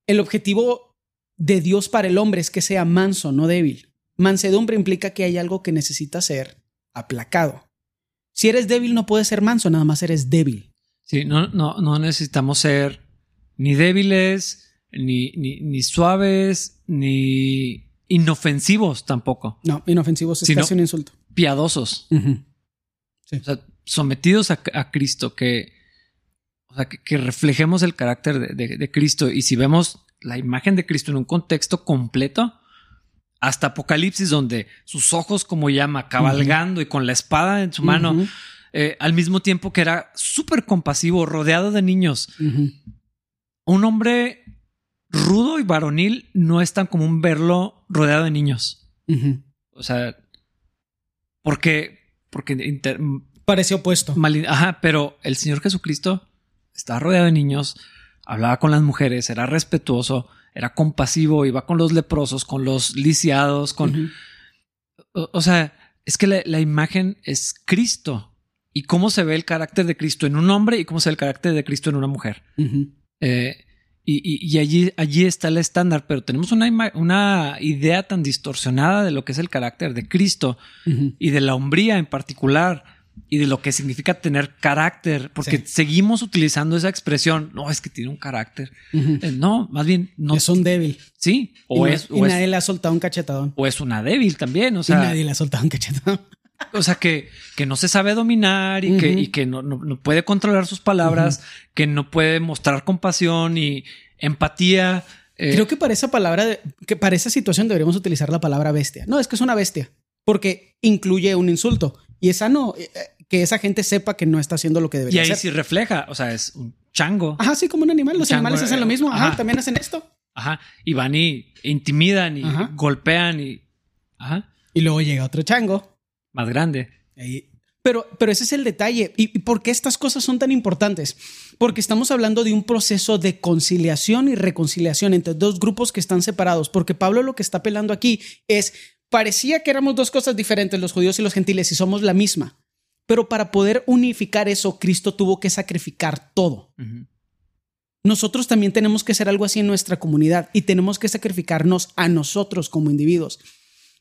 El objetivo de Dios para el hombre es que sea manso, no débil. Mansedumbre implica que hay algo que necesita ser aplacado. Si eres débil no puedes ser manso, nada más eres débil. Sí, no, no, no necesitamos ser ni débiles, ni, ni, ni suaves, ni inofensivos tampoco. No, inofensivos es casi un insulto. Piadosos. Ujú. O sea, sometidos a, a Cristo, que, o sea, que, que reflejemos el carácter de, de- de Cristo. Y si vemos la imagen de Cristo en un contexto completo, hasta Apocalipsis, donde sus ojos como llama, cabalgando y con la espada en su mano, eh, al mismo tiempo que era súper compasivo, rodeado de niños. Un hombre rudo y varonil no es tan común verlo rodeado de niños. O sea, porque, porque inter- Parece opuesto. Ajá, pero el Señor Jesucristo estaba rodeado de niños, hablaba con las mujeres, era respetuoso, era compasivo, iba con los leprosos, con los lisiados, con... O, o sea, es que la, la imagen es Cristo. Y cómo se ve el carácter de Cristo en un hombre y cómo se ve el carácter de Cristo en una mujer. Eh, y, y- y allí, allí está el estándar, pero tenemos una, una idea tan distorsionada de lo que es el carácter de Cristo y de la hombría en particular y de lo que significa tener carácter, porque Sí. seguimos utilizando esa expresión. No, es que tiene un carácter. Eh, No, más bien no. es un débil. Sí, y, o no- es, y o, es, nadie le ha soltado un cachetadón. o es una débil también. O y sea, nadie le ha soltado un cachetadón. (laughs) o sea que, que no se sabe dominar y que, y que no, no- no puede controlar sus palabras, que no puede mostrar compasión y empatía. eh, Creo que para esa palabra, que para esa situación deberíamos utilizar la palabra bestia. No, es que es una bestia, porque incluye un insulto. Y esa no, eh, eh, que esa gente sepa que no está haciendo lo que y debería ahí hacer. sí refleja. O sea, es un chango. Ajá, sí, como un animal. Los animales hacen lo mismo. Ajá, ajá. también hacen esto. Ajá. Y van y intimidan y Ajá. golpean y. Ajá. Y luego llega otro chango. Más grande. Ahí- Pero, pero ese es el detalle. ¿Y y por qué estas cosas son tan importantes? Porque estamos hablando de un proceso de conciliación y reconciliación entre dos grupos que están separados. Porque Pablo lo que está apelando aquí es, parecía que éramos dos cosas diferentes, los judíos y los gentiles, y somos la misma. Pero para poder unificar eso, Cristo tuvo que sacrificar todo. Nosotros también tenemos que hacer algo así en nuestra comunidad y tenemos que sacrificarnos a nosotros como individuos.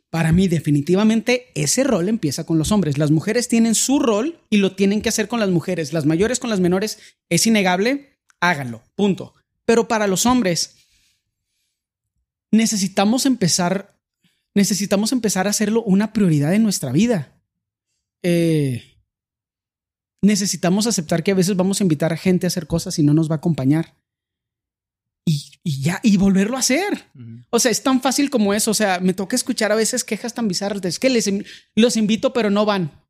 Para mí, definitivamente, ese rol empieza con los hombres. Las mujeres tienen su rol y lo tienen que hacer con las mujeres. Las mayores con las menores es innegable. Háganlo. Punto. Pero para los hombres, necesitamos empezar, necesitamos empezar a hacerlo una prioridad en nuestra vida. Eh, necesitamos aceptar que a veces vamos a invitar a gente a hacer cosas y no nos va a acompañar. Y, y ya, y volverlo a hacer. O sea, es tan fácil como eso. O sea, me toca escuchar a veces quejas tan bizarras de es que les, los invito, pero no van.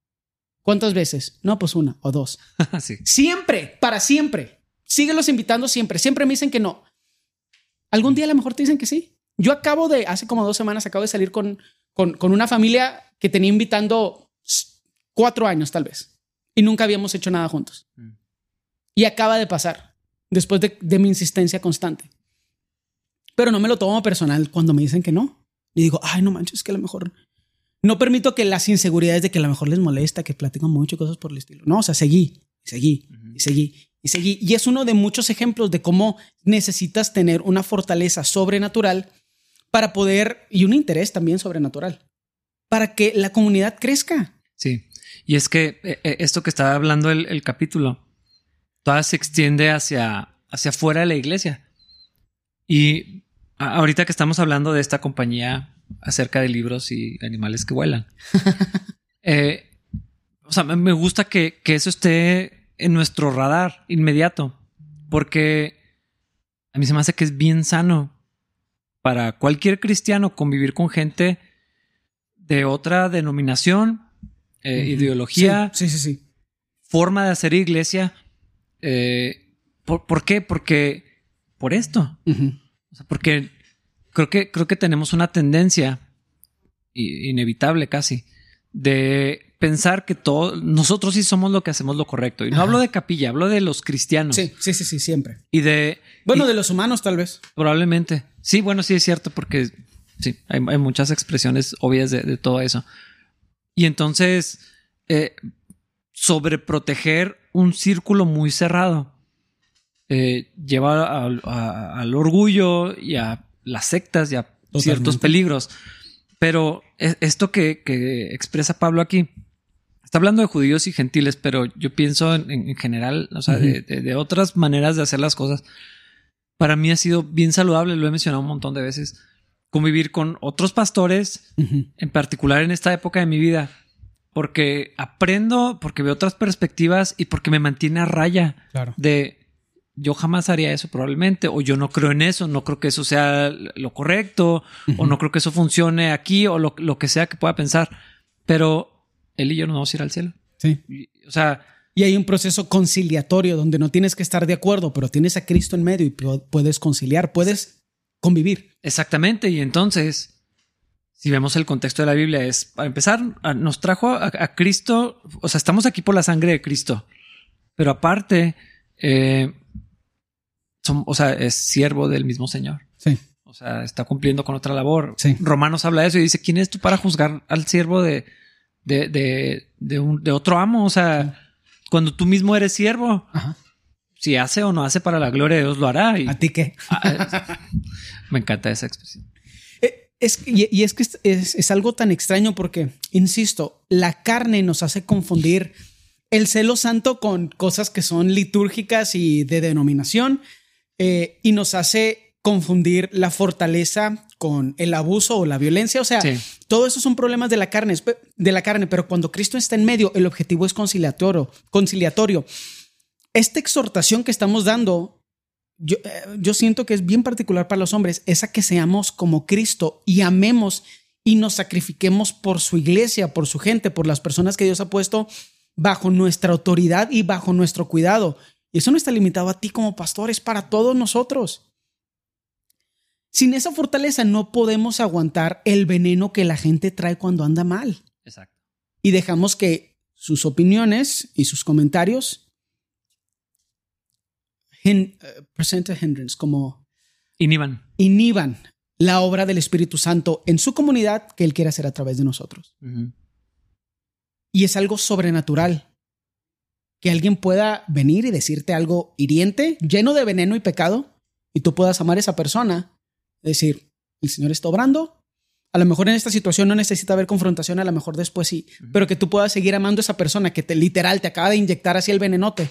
¿Cuántas veces? No, pues una o dos. (laughs) sí. Siempre, para siempre. Síguelos invitando siempre. Siempre me dicen que no. Algún día a lo mejor te dicen que sí. Yo acabo de, hace como dos semanas, acabo de salir con, con, con una familia que tenía invitando cuatro años tal vez. Y nunca habíamos hecho nada juntos. Mm. Y acaba de pasar, después de, de mi insistencia constante. Pero no me lo tomo personal cuando me dicen que no. Y digo, ay, no manches, que a lo mejor no permito que las inseguridades de que a lo mejor les molesta, que platican mucho y cosas por el estilo. No, o sea, seguí, seguí, y seguí, y seguí. Y es uno de muchos ejemplos de cómo necesitas tener una fortaleza sobrenatural para poder, y un interés también sobrenatural, para que la comunidad crezca. Sí. Y es que eh, eh, esto que estaba hablando el, el capítulo, toda se extiende hacia, hacia afuera de la iglesia. Y ahorita que estamos hablando de esta compañía acerca de libros y animales que vuelan, (laughs) eh, o sea, me- me gusta que, que eso esté en nuestro radar inmediato, porque a mí se me hace que es bien sano para cualquier cristiano convivir con gente de otra denominación, eh, ideología, Sí, sí, sí. sí. forma de hacer iglesia. Eh, ¿por, por qué? Porque por esto. Ujú. O sea, porque creo que, creo que tenemos una tendencia inevitable casi de pensar que todos nosotros sí somos lo que hacemos lo correcto. Y no hablo de capilla, hablo de los cristianos. Sí, sí, sí, sí, siempre. Y de. Bueno, de los humanos, tal vez. Probablemente. Sí, bueno, sí es cierto, porque sí, hay, muchas expresiones obvias de, todo eso. Y entonces, eh, sobreproteger un círculo muy cerrado eh, lleva al orgullo y a las sectas y a ciertos peligros. Pero e, esto que, expresa Pablo aquí, está hablando de judíos y gentiles, pero yo pienso en, general, o sea, de, otras maneras de hacer las cosas. Para mí ha sido bien saludable, lo he mencionado un montón de veces, convivir con otros pastores, en particular en esta época de mi vida, porque aprendo, porque veo otras perspectivas y porque me mantiene a raya de yo jamás haría eso probablemente, o yo no creo en eso, no creo que eso sea lo correcto, o no creo que eso funcione aquí, o lo, que sea que pueda pensar. Pero él y yo no vamos a ir al cielo. Sí. o sea... Y hay un proceso conciliatorio donde no tienes que estar de acuerdo, pero tienes a Cristo en medio y puedes conciliar, puedes convivir. Exactamente. Y entonces, si vemos el contexto de la Biblia, es, para empezar, nos trajo a, Cristo, o sea, estamos aquí por la sangre de Cristo, pero aparte, eh, o sea, es siervo del mismo Señor. Sí. O sea, está cumpliendo con otra labor. Sí. Romanos habla de eso y dice, ¿quién es tú para juzgar al siervo de, de, de, de, un, de otro amo? O sea, cuando tú mismo eres siervo, si hace o no hace para la gloria de Dios, lo hará. ¿A ti qué? Ah, me encanta esa expresión. Eh, es, y, es que es, es, algo tan extraño porque, insisto, la carne nos hace confundir el celo santo con cosas que son litúrgicas y de denominación eh, y nos hace confundir la fortaleza con el abuso o la violencia. O sea, todo eso son problemas de la carne, de la carne, pero cuando Cristo está en medio, el objetivo es conciliatorio. conciliatorio. Esta exhortación que estamos dando, yo, eh, yo siento que es bien particular para los hombres, es a que seamos como Cristo y amemos y nos sacrifiquemos por su iglesia, por su gente, por las personas que Dios ha puesto bajo nuestra autoridad y bajo nuestro cuidado. Y eso no está limitado a ti como pastor, es para todos nosotros. Sin esa fortaleza no podemos aguantar el veneno que la gente trae cuando anda mal. Exacto. Y dejamos que sus opiniones y sus comentarios hin, uh, como inhiban. inhiban la obra del Espíritu Santo en su comunidad que Él quiere hacer a través de nosotros. Y es algo sobrenatural que alguien pueda venir y decirte algo hiriente, lleno de veneno y pecado, y tú puedas amar a esa persona, decir, el Señor está obrando, a lo mejor en esta situación no necesita haber confrontación, a lo mejor después sí, pero que tú puedas seguir amando a esa persona que te literal te acaba de inyectar así el venenote.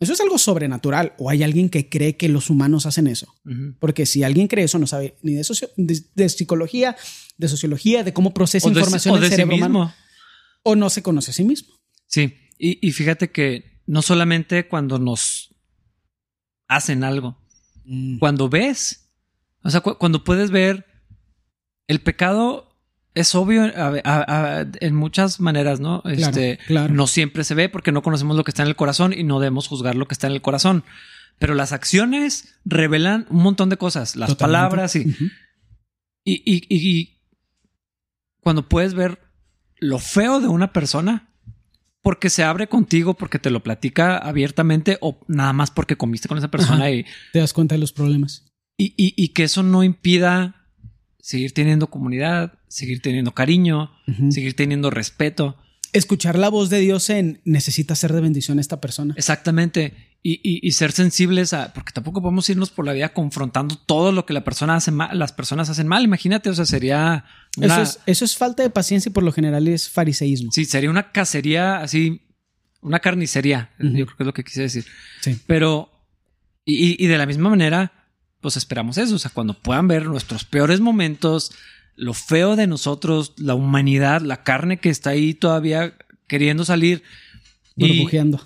Eso es algo sobrenatural. O hay alguien que cree que los humanos hacen eso. Porque si alguien cree eso, no sabe ni de, de, psicología, de sociología, de cómo procesa información el cerebro humano. O no se conoce a sí mismo. Sí. Y, fíjate que no solamente cuando nos hacen algo, mm. cuando ves, o sea, cuando puedes ver, el pecado es obvio en muchas maneras, ¿no? este, No siempre se ve porque no conocemos lo que está en el corazón y no debemos juzgar lo que está en el corazón. Pero las acciones revelan un montón de cosas, las palabras y, y, y cuando puedes ver lo feo de una persona, porque se abre contigo, porque te lo platica abiertamente o nada más porque comiste con esa persona y te das cuenta de los problemas. Y, y, que eso no impida seguir teniendo comunidad, seguir teniendo cariño, seguir teniendo respeto. Escuchar la voz de Dios en necesita ser de bendición a esta persona. Exactamente. Y, y, ser sensibles a, porque tampoco podemos irnos por la vida confrontando todo lo que la persona hace mal, las personas hacen mal. Imagínate, o sea, sería. Eso, es, eso es falta de paciencia y por lo general es fariseísmo. Sí, sería una cacería así, una carnicería. Yo creo que es lo que quise decir. Sí. Pero, y, y de la misma manera, pues esperamos eso. O sea, cuando puedan ver nuestros peores momentos, lo feo de nosotros, la humanidad, la carne que está ahí todavía queriendo salir. Burbujeando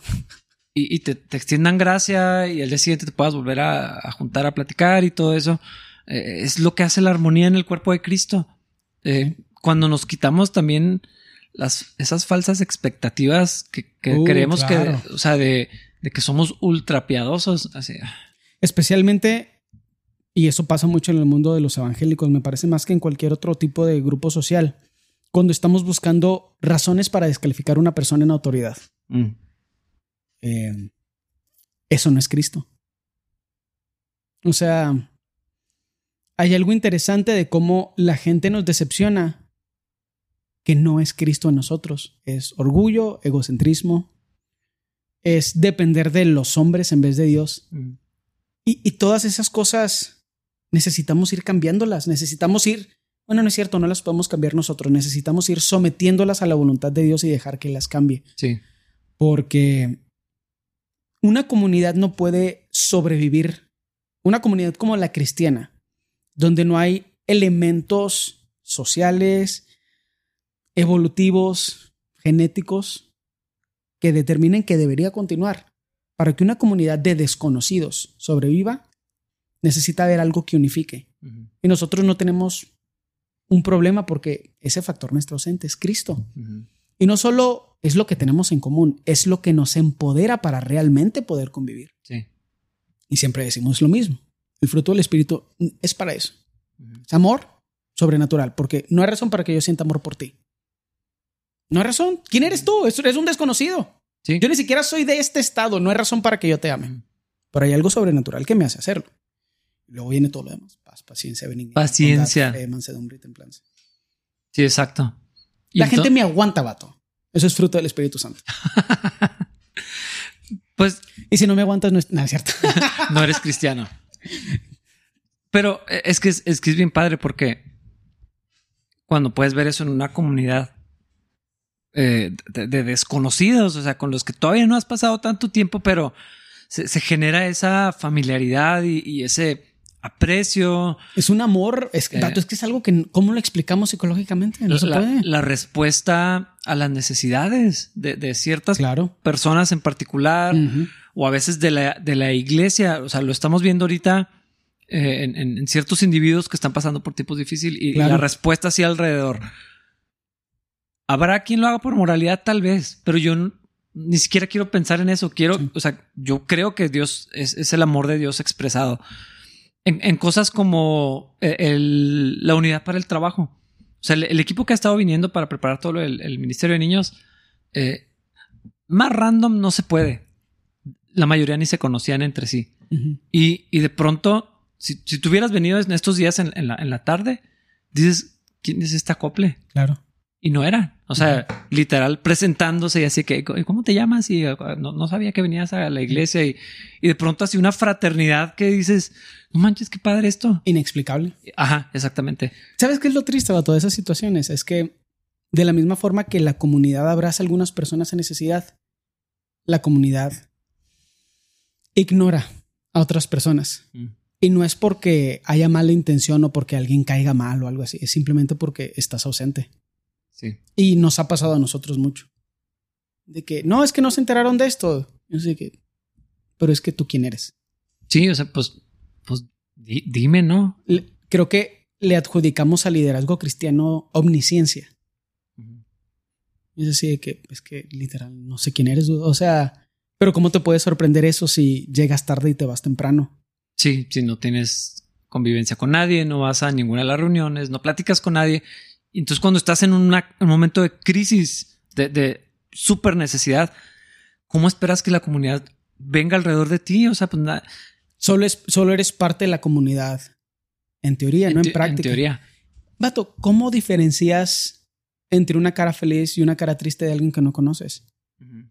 y, te, extiendan gracia y el día siguiente te puedas volver a, juntar a platicar y todo eso. Eh, es lo que hace la armonía en el cuerpo de Cristo. Eh, cuando nos quitamos también las, esas falsas expectativas que, uh, creemos que, o sea, de, que somos ultra piadosos. Así. Especialmente, y eso pasa mucho en el mundo de los evangélicos, me parece más que en cualquier otro tipo de grupo social. cuando estamos buscando razones para descalificar a una persona en autoridad. Mm. Eh, eso no es Cristo. O sea, hay algo interesante de cómo la gente nos decepciona que no es Cristo en nosotros. Es orgullo, egocentrismo, es depender de los hombres en vez de Dios. Mm. Y, y todas esas cosas necesitamos ir cambiándolas, necesitamos ir, bueno, no es cierto, no las podemos cambiar nosotros, necesitamos ir sometiéndolas a la voluntad de Dios y dejar que las cambie. Sí. Porque una comunidad no puede sobrevivir, una comunidad como la cristiana, donde no hay elementos sociales, evolutivos, genéticos, que determinen que debería continuar. Para que una comunidad de desconocidos sobreviva, necesita haber algo que unifique. Y nosotros no tenemos un problema porque ese factor nuestro ausente es Cristo. Y no solo es lo que tenemos en común, es lo que nos empodera para realmente poder convivir. Sí. Y siempre decimos lo mismo. El fruto del Espíritu es para eso. Es amor sobrenatural, porque no hay razón para que yo sienta amor por ti. No hay razón. ¿Quién eres tú? Es- Eres un desconocido. Sí. Yo ni siquiera soy de este estado. No hay razón para que yo te ame. Pero hay algo sobrenatural que me hace hacerlo. Luego viene todo lo demás. Paz, paciencia, benignidad. Paciencia. bondad, fe, mansedumbre y templanza. Sí, exacto. La gente me aguanta, vato. Eso es fruto del Espíritu Santo. (laughs) Pues Y si no me aguantas, no es nada cierto. (laughs) no eres cristiano. Pero eh, es que es, es que es bien padre porque cuando puedes ver eso en una comunidad eh, de, de desconocidos, o sea, con los que todavía no has pasado tanto tiempo, pero se, se genera esa familiaridad y, y ese aprecio, es un amor. Es, Eh. es que es algo que, ¿cómo lo explicamos psicológicamente? No se la, puede. la respuesta a las necesidades de, de ciertas Claro. personas en particular. O a veces de la, de la iglesia. O sea, lo estamos viendo ahorita eh, en, ciertos individuos que están pasando por tiempos difíciles y, la respuesta así alrededor. Habrá quien lo haga por moralidad, tal vez, pero yo ni siquiera quiero pensar en eso. Quiero, Sí. o sea, yo creo que Dios es, es el amor de Dios expresado en, en cosas como eh, el- la unidad para el trabajo. O sea, el, el equipo que ha estado viniendo para preparar todo el Ministerio de Niños, eh, más random no se puede. La mayoría ni se conocían entre sí. Y, y de pronto, si, si tú hubieras venido en estos días en, en la, en la tarde, dices, ¿quién es este acople? Claro. Y no era. O sea, literal presentándose y así que, "¿Y ¿cómo te llamas? Y uh, no, no sabía que venías a la iglesia y, y de pronto así una fraternidad que dices, no manches, qué padre esto. Inexplicable. Ajá, exactamente. ¿Sabes qué es lo triste de todas esas situaciones? Es que de la misma forma que la comunidad abraza a algunas personas en necesidad, la comunidad ignora a otras personas. Mm. Y no es porque haya mala intención o porque alguien caiga mal o algo así, es simplemente porque estás ausente. Sí. Y nos ha pasado a nosotros mucho. De que, no, es que no se enteraron de esto. Yo sé que, pero es que tú quién eres. Sí, o sea, pues, pues di- dime, ¿no? Le- creo que le adjudicamos al liderazgo cristiano omnisciencia. Y es así de que, es que literal, no sé quién eres. O sea, pero ¿cómo te puede sorprender eso si llegas tarde y te vas temprano? Sí, si no tienes convivencia con nadie, no vas a ninguna de las reuniones, no platicas con nadie. Y entonces cuando estás en una- un momento de crisis, de, de súper necesidad, ¿cómo esperas que la comunidad venga alrededor de ti? O sea, pues Solo, es, solo eres parte de la comunidad. En teoría, no te- en práctica. teoría. Vato, ¿cómo diferencias entre una cara feliz y una cara triste de alguien que no conoces? Ujú.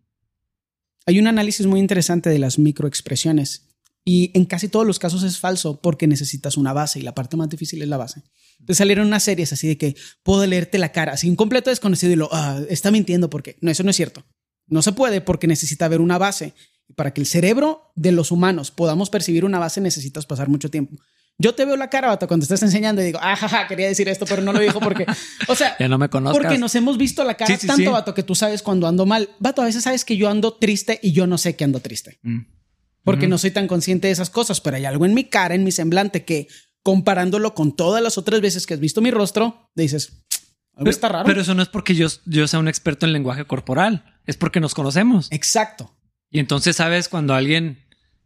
Hay un análisis muy interesante de las microexpresiones y en casi todos los casos es falso porque necesitas una base y la parte más difícil es la base. Te salieron unas series así de que puedo leerte la cara, así un completo desconocido y lo ah, está mintiendo porque no, eso no es cierto. No se puede porque necesita haber una base. Para que el cerebro de los humanos podamos percibir una base necesitas pasar mucho tiempo. Yo te veo la cara, vato, cuando estás enseñando y digo, ah, jaja, quería decir esto, pero no lo dijo porque, o sea, (laughs) Ya no me conozcas. porque nos hemos visto la cara Sí, sí, tanto, sí. vato, que tú sabes cuando ando mal. Vato, a veces sabes que yo ando triste y yo no sé que ando triste. Mm. Porque no soy tan consciente de esas cosas, pero hay algo en mi cara, en mi semblante, que comparándolo con todas las otras veces que has visto mi rostro, dices, algo Pero, está raro. pero eso no es porque yo, yo sea un experto en lenguaje corporal, es porque nos conocemos. Exacto. Y entonces sabes cuando alguien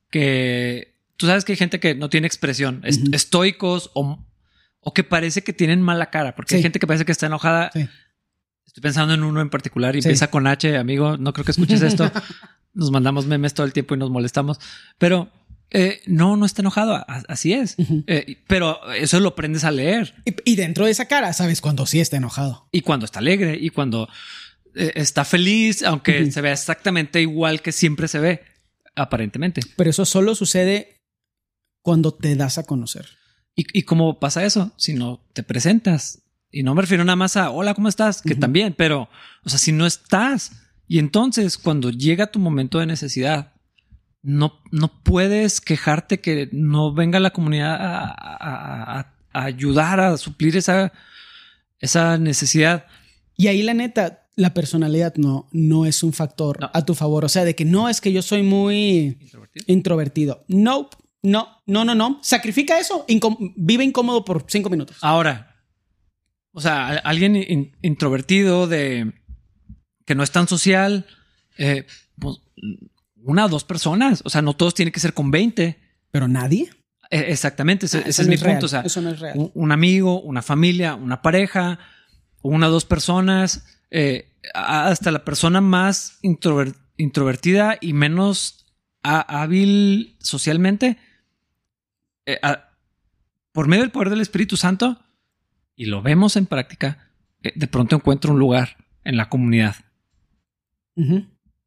que... Tú sabes que hay gente que no tiene expresión, estoicos o, o que parece que tienen mala cara, porque hay Sí. gente que parece que está enojada Sí. Estoy pensando en uno en particular y empieza con H, amigo. No creo que escuches esto. (laughs) nos mandamos memes todo el tiempo y nos molestamos. Pero eh, no, no está enojado. Así es. Eh, pero eso lo aprendes a leer. Y, dentro de esa cara sabes cuando sí está enojado. Y cuando está alegre y cuando eh, está feliz, aunque se vea exactamente igual que siempre se ve, aparentemente. Pero eso solo sucede cuando te das a conocer. ¿Y, cómo pasa eso? Si no te presentas. Y no me refiero nada más a hola, ¿cómo estás? Que también, pero, o sea, si no estás. Y entonces, cuando llega tu momento de necesidad, no, no puedes quejarte que no venga la comunidad a, ayudar a suplir esa, esa necesidad. Y ahí la neta, la personalidad no, no es un factor a tu favor. O sea, de que no es que yo soy muy introvertido. No, no, no, no, no. Sacrifica eso. vive incómodo por cinco minutos. Ahora, o sea, alguien introvertido de que no es tan social, eh, pues, una o dos personas. O sea, no todos tienen que ser con 20. Pero nadie. E, exactamente, ese, ah, es, mi punto. O sea, eso no es real. Un, amigo, una familia, una pareja, una o dos personas, eh, hasta la persona más introvertida y menos hábil socialmente eh, por medio del poder del Espíritu Santo, y lo vemos en práctica, eh, de pronto encuentra un lugar en la comunidad.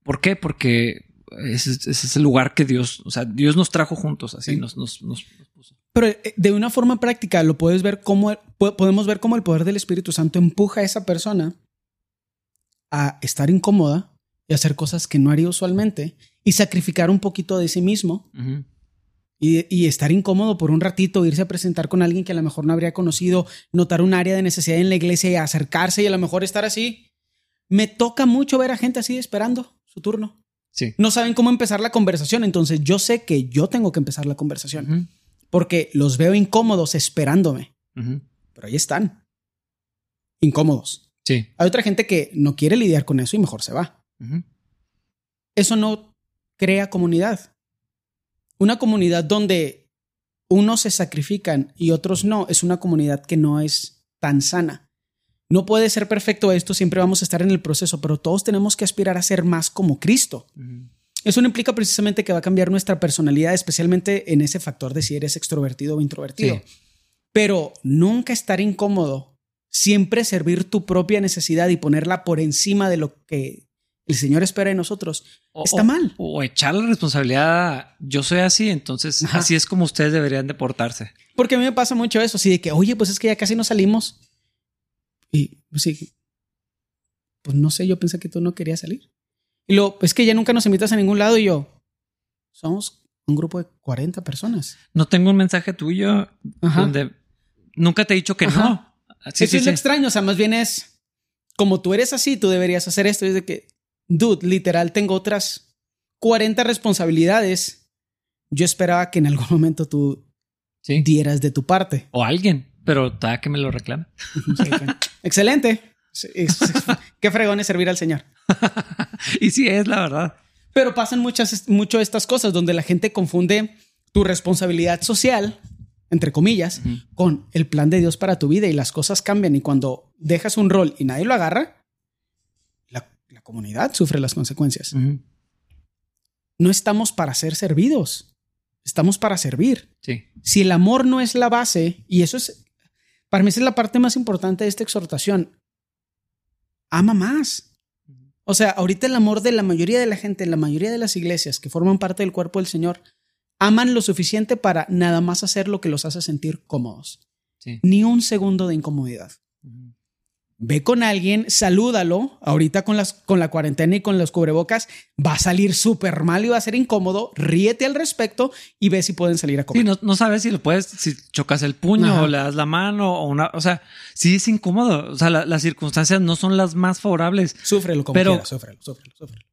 ¿Por qué? Porque ese, es el lugar que Dios, o sea, Dios nos trajo juntos, así nos, puso. Pero eh, de una forma práctica lo puedes ver cómo, podemos ver cómo el poder del Espíritu Santo empuja a esa persona a estar incómoda y hacer cosas que no haría usualmente y sacrificar un poquito de sí mismo y, estar incómodo por un ratito, irse a presentar con alguien que a lo mejor no habría conocido, notar un área de necesidad en la iglesia y acercarse y a lo mejor estar así. Me toca mucho ver a gente así esperando su turno. Sí. No saben cómo empezar la conversación, entonces yo sé que yo tengo que empezar la conversación porque los veo incómodos esperándome. Pero ahí están. Incómodos. Sí. Hay otra gente que no quiere lidiar con eso y mejor se va. Eso no crea comunidad. Una comunidad donde unos se sacrifican y otros no, es una comunidad que no es tan sana. No puede ser perfecto esto, siempre vamos a estar en el proceso, pero todos tenemos que aspirar a ser más como Cristo. Eso no implica precisamente que va a cambiar nuestra personalidad, especialmente en ese factor de si eres extrovertido o introvertido. Pero nunca estar incómodo, siempre servir tu propia necesidad y ponerla por encima de lo que el Señor espera de nosotros, está mal. O echar la responsabilidad, yo soy así, entonces así es como ustedes deberían de portarse. Porque a mí me pasa mucho eso, así de que, oye, pues es que ya casi no salimos. Y pues sí, pues no sé, yo pensé que tú no querías salir. Y luego, es que ya nunca nos invitas a ningún lado y yo, somos un grupo de 40 personas. No tengo un mensaje tuyo donde nunca te he dicho que no. Sí, Eso es lo extraño, o sea, más bien es como tú eres así, tú deberías hacer esto. Es de que dude, literal, tengo otras 40 responsabilidades. Yo esperaba que en algún momento tú dieras de tu parte. O alguien, pero está que me lo reclame. (laughs) Excelente. (laughs) Qué fregón es servir al Señor. (laughs) y sí es la verdad. Pero pasan muchas, mucho estas cosas donde la gente confunde tu responsabilidad social, entre comillas, con el plan de Dios para tu vida y las cosas cambian. Y cuando dejas un rol y nadie lo agarra, comunidad sufre las consecuencias. No estamos para ser servidos, estamos para servir. Si el amor no es la base, y eso es, para mí es la parte más importante de esta exhortación, ama más. O sea, ahorita el amor de la mayoría de la gente, la mayoría de las iglesias que forman parte del cuerpo del Señor, aman lo suficiente para nada más hacer lo que los hace sentir cómodos. Ni un segundo de incomodidad ve con alguien, salúdalo. Ahorita con, las, con la cuarentena y con los cubrebocas va a salir súper mal y va a ser incómodo. Ríete al respecto y ve si pueden salir a comer. Sí, no, sabes si lo puedes, si chocas el puño o le das la mano o una, o sea, sí es incómodo. O sea, las circunstancias no son las más favorables. Súfrelo como pero, quieras, súfrelo, súfrelo, súfrelo.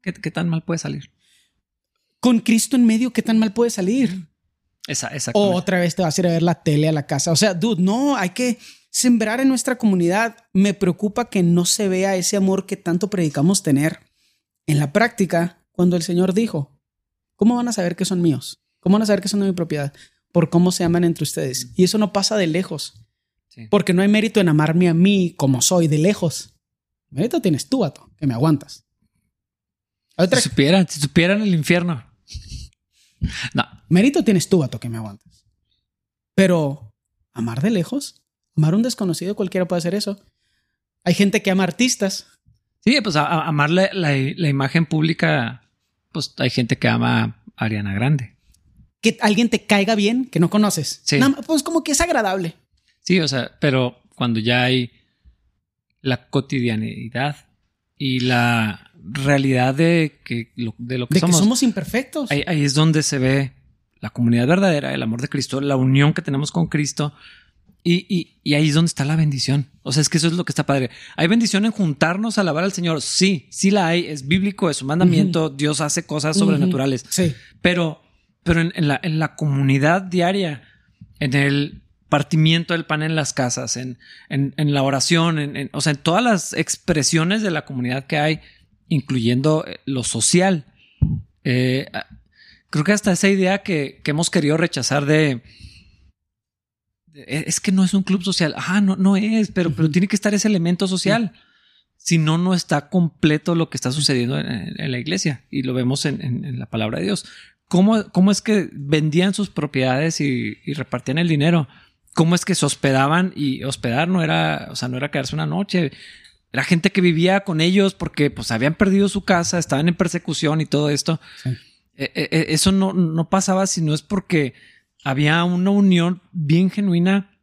¿Qué, tan mal puede salir? Con Cristo en medio, ¿qué tan mal puede salir? Esa, o otra vez te vas a ir a ver la tele a la casa. O sea, dude, no, hay que sembrar en nuestra comunidad. Me preocupa que no se vea ese amor que tanto predicamos tener en la práctica cuando el Señor dijo, ¿cómo van a saber que son míos? ¿Cómo van a saber que son de mi propiedad? Por cómo se aman entre ustedes. Y eso no pasa de lejos. Porque no hay mérito en amarme a mí como soy, de lejos. Mérito tienes tú, vato, que me aguantas. Si supieran, si supieran el infierno. (laughs) No. Mérito tienes tú, vato, que me aguantas. Pero amar de lejos, amar a un desconocido, cualquiera puede hacer eso. Hay gente que ama artistas. Sí, pues a, amar la, la, imagen pública, pues hay gente que ama a Ariana Grande. Que alguien te caiga bien, que no conoces. Sí. pues como que es agradable. Sí, o sea, pero cuando ya hay la cotidianidad y la realidad de que lo, de lo que de somos. Que somos imperfectos. Ahí, ahí, es donde se ve la comunidad verdadera, el amor de Cristo, la unión que tenemos con Cristo. Y, y, y, ahí es donde está la bendición. O sea, es que eso es lo que está padre. ¿Hay bendición en juntarnos a alabar al Señor? Sí, sí la hay. Es bíblico, es un mandamiento. Dios hace cosas sobrenaturales. Sí. Pero, pero en, en, la, en la comunidad diaria, en el partimiento del pan en las casas, en, en, en la oración, en, o sea, en todas las expresiones de la comunidad que hay, incluyendo eh, lo social. Eh, creo que hasta esa idea que, que hemos querido rechazar de, es que no es un club social. Ah, no, no es, pero, pero tiene que estar ese elemento social. Si no, no está completo lo que está sucediendo en, la iglesia y lo vemos en, en, la palabra de Dios. ¿Cómo, ¿Cómo es que vendían sus propiedades y, y repartían el dinero? cómo es que se hospedaban y hospedar no era, o sea, no era quedarse una noche. Era gente que vivía con ellos porque pues habían perdido su casa, estaban en persecución y todo esto. E, e, e, eso no, no pasaba si no es porque había una unión bien genuina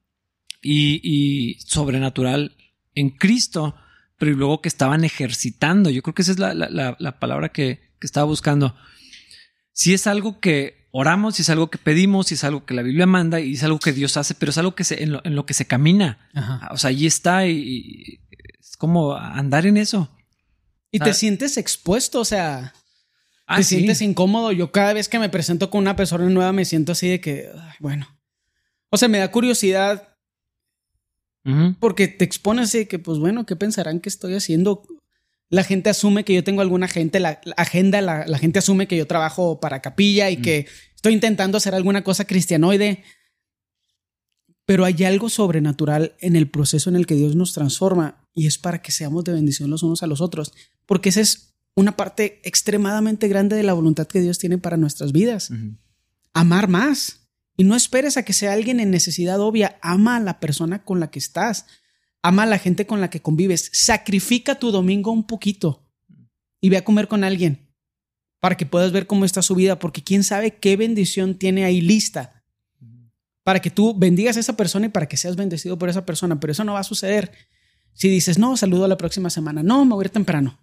y, sobrenatural en Cristo, pero luego que estaban ejercitando. Yo creo que esa es la, palabra que, que estaba buscando. Si es algo que oramos y es algo que pedimos y es algo que la Biblia manda y es algo que Dios hace, pero es algo que se, en, lo, que se camina. O sea, ahí está y, es como andar en eso. Y te sientes expuesto, o sea, ah, te sientes incómodo. Yo cada vez que me presento con una persona nueva me siento así de que, bueno, o sea, me da curiosidad porque te expones así de que, pues bueno, ¿qué pensarán que estoy haciendo? la gente asume que yo tengo alguna gente, la, agenda, la, gente asume que yo trabajo para capilla y mm. que estoy intentando hacer alguna cosa cristianoide. Pero hay algo sobrenatural en el proceso en el que Dios nos transforma y es para que seamos de bendición los unos a los otros, porque esa es una parte extremadamente grande de la voluntad que Dios tiene para nuestras vidas. Amar más. Y no esperes a que sea alguien en necesidad obvia, ama a la persona con la que estás ama a la gente con la que convives, sacrifica tu domingo un poquito y ve a comer con alguien para que puedas ver cómo está su vida, porque quién sabe qué bendición tiene ahí lista para que tú bendigas a esa persona y para que seas bendecido por esa persona, pero eso no va a suceder si dices, no, saludo la próxima semana, no, me voy a ir temprano.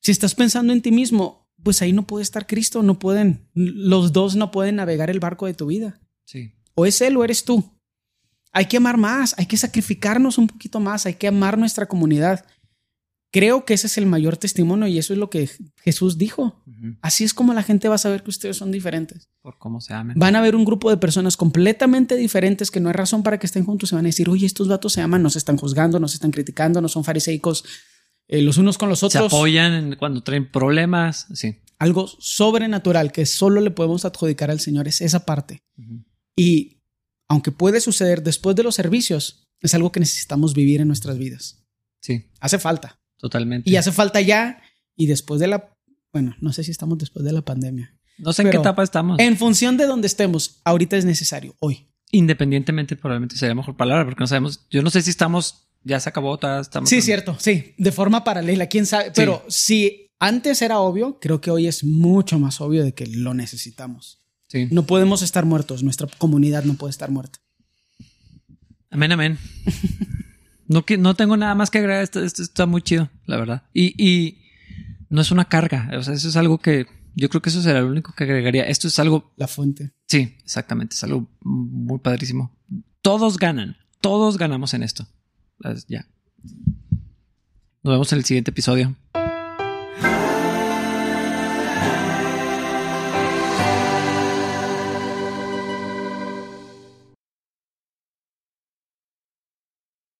Si estás pensando en ti mismo, pues ahí no puede estar Cristo, no pueden, los dos no pueden navegar el barco de tu vida. Sí. O es Él o eres tú. Hay que amar más, hay que sacrificarnos un poquito más, hay que amar nuestra comunidad. Creo que ese es el mayor testimonio y eso es lo que Jesús dijo. Así es como la gente va a saber que ustedes son diferentes. Por cómo se aman. Van a ver un grupo de personas completamente diferentes que no hay razón para que estén juntos. Se van a decir, oye, estos vatos se aman, nos están juzgando, nos están criticando, no son fariseicos eh, los unos con los otros. Se apoyan cuando traen problemas. Sí. Algo sobrenatural que solo le podemos adjudicar al Señor es esa parte. Y aunque puede suceder después de los servicios, es algo que necesitamos vivir en nuestras vidas. Sí. Hace falta. Totalmente. Y hace falta ya y después de la, bueno, no sé si estamos después de la pandemia. No sé en qué etapa estamos. En función de donde estemos, ahorita es necesario, hoy. Independientemente, probablemente sería mejor palabra, porque no sabemos, yo no sé si estamos, ya se acabó, estamos. Sí, cierto, sí, de forma paralela, quién sabe, pero si antes era obvio, creo que hoy es mucho más obvio de que lo necesitamos. No podemos estar muertos, nuestra comunidad no puede estar muerta. Amén, amén. (laughs) no, no tengo nada más que agregar, esto, está muy chido, la verdad. Y, no es una carga, o sea, eso es algo que yo creo que eso será lo único que agregaría. Esto es algo... La fuente. Sí, exactamente, es algo muy padrísimo. Todos ganan, todos ganamos en esto. Ya. Nos vemos en el siguiente episodio.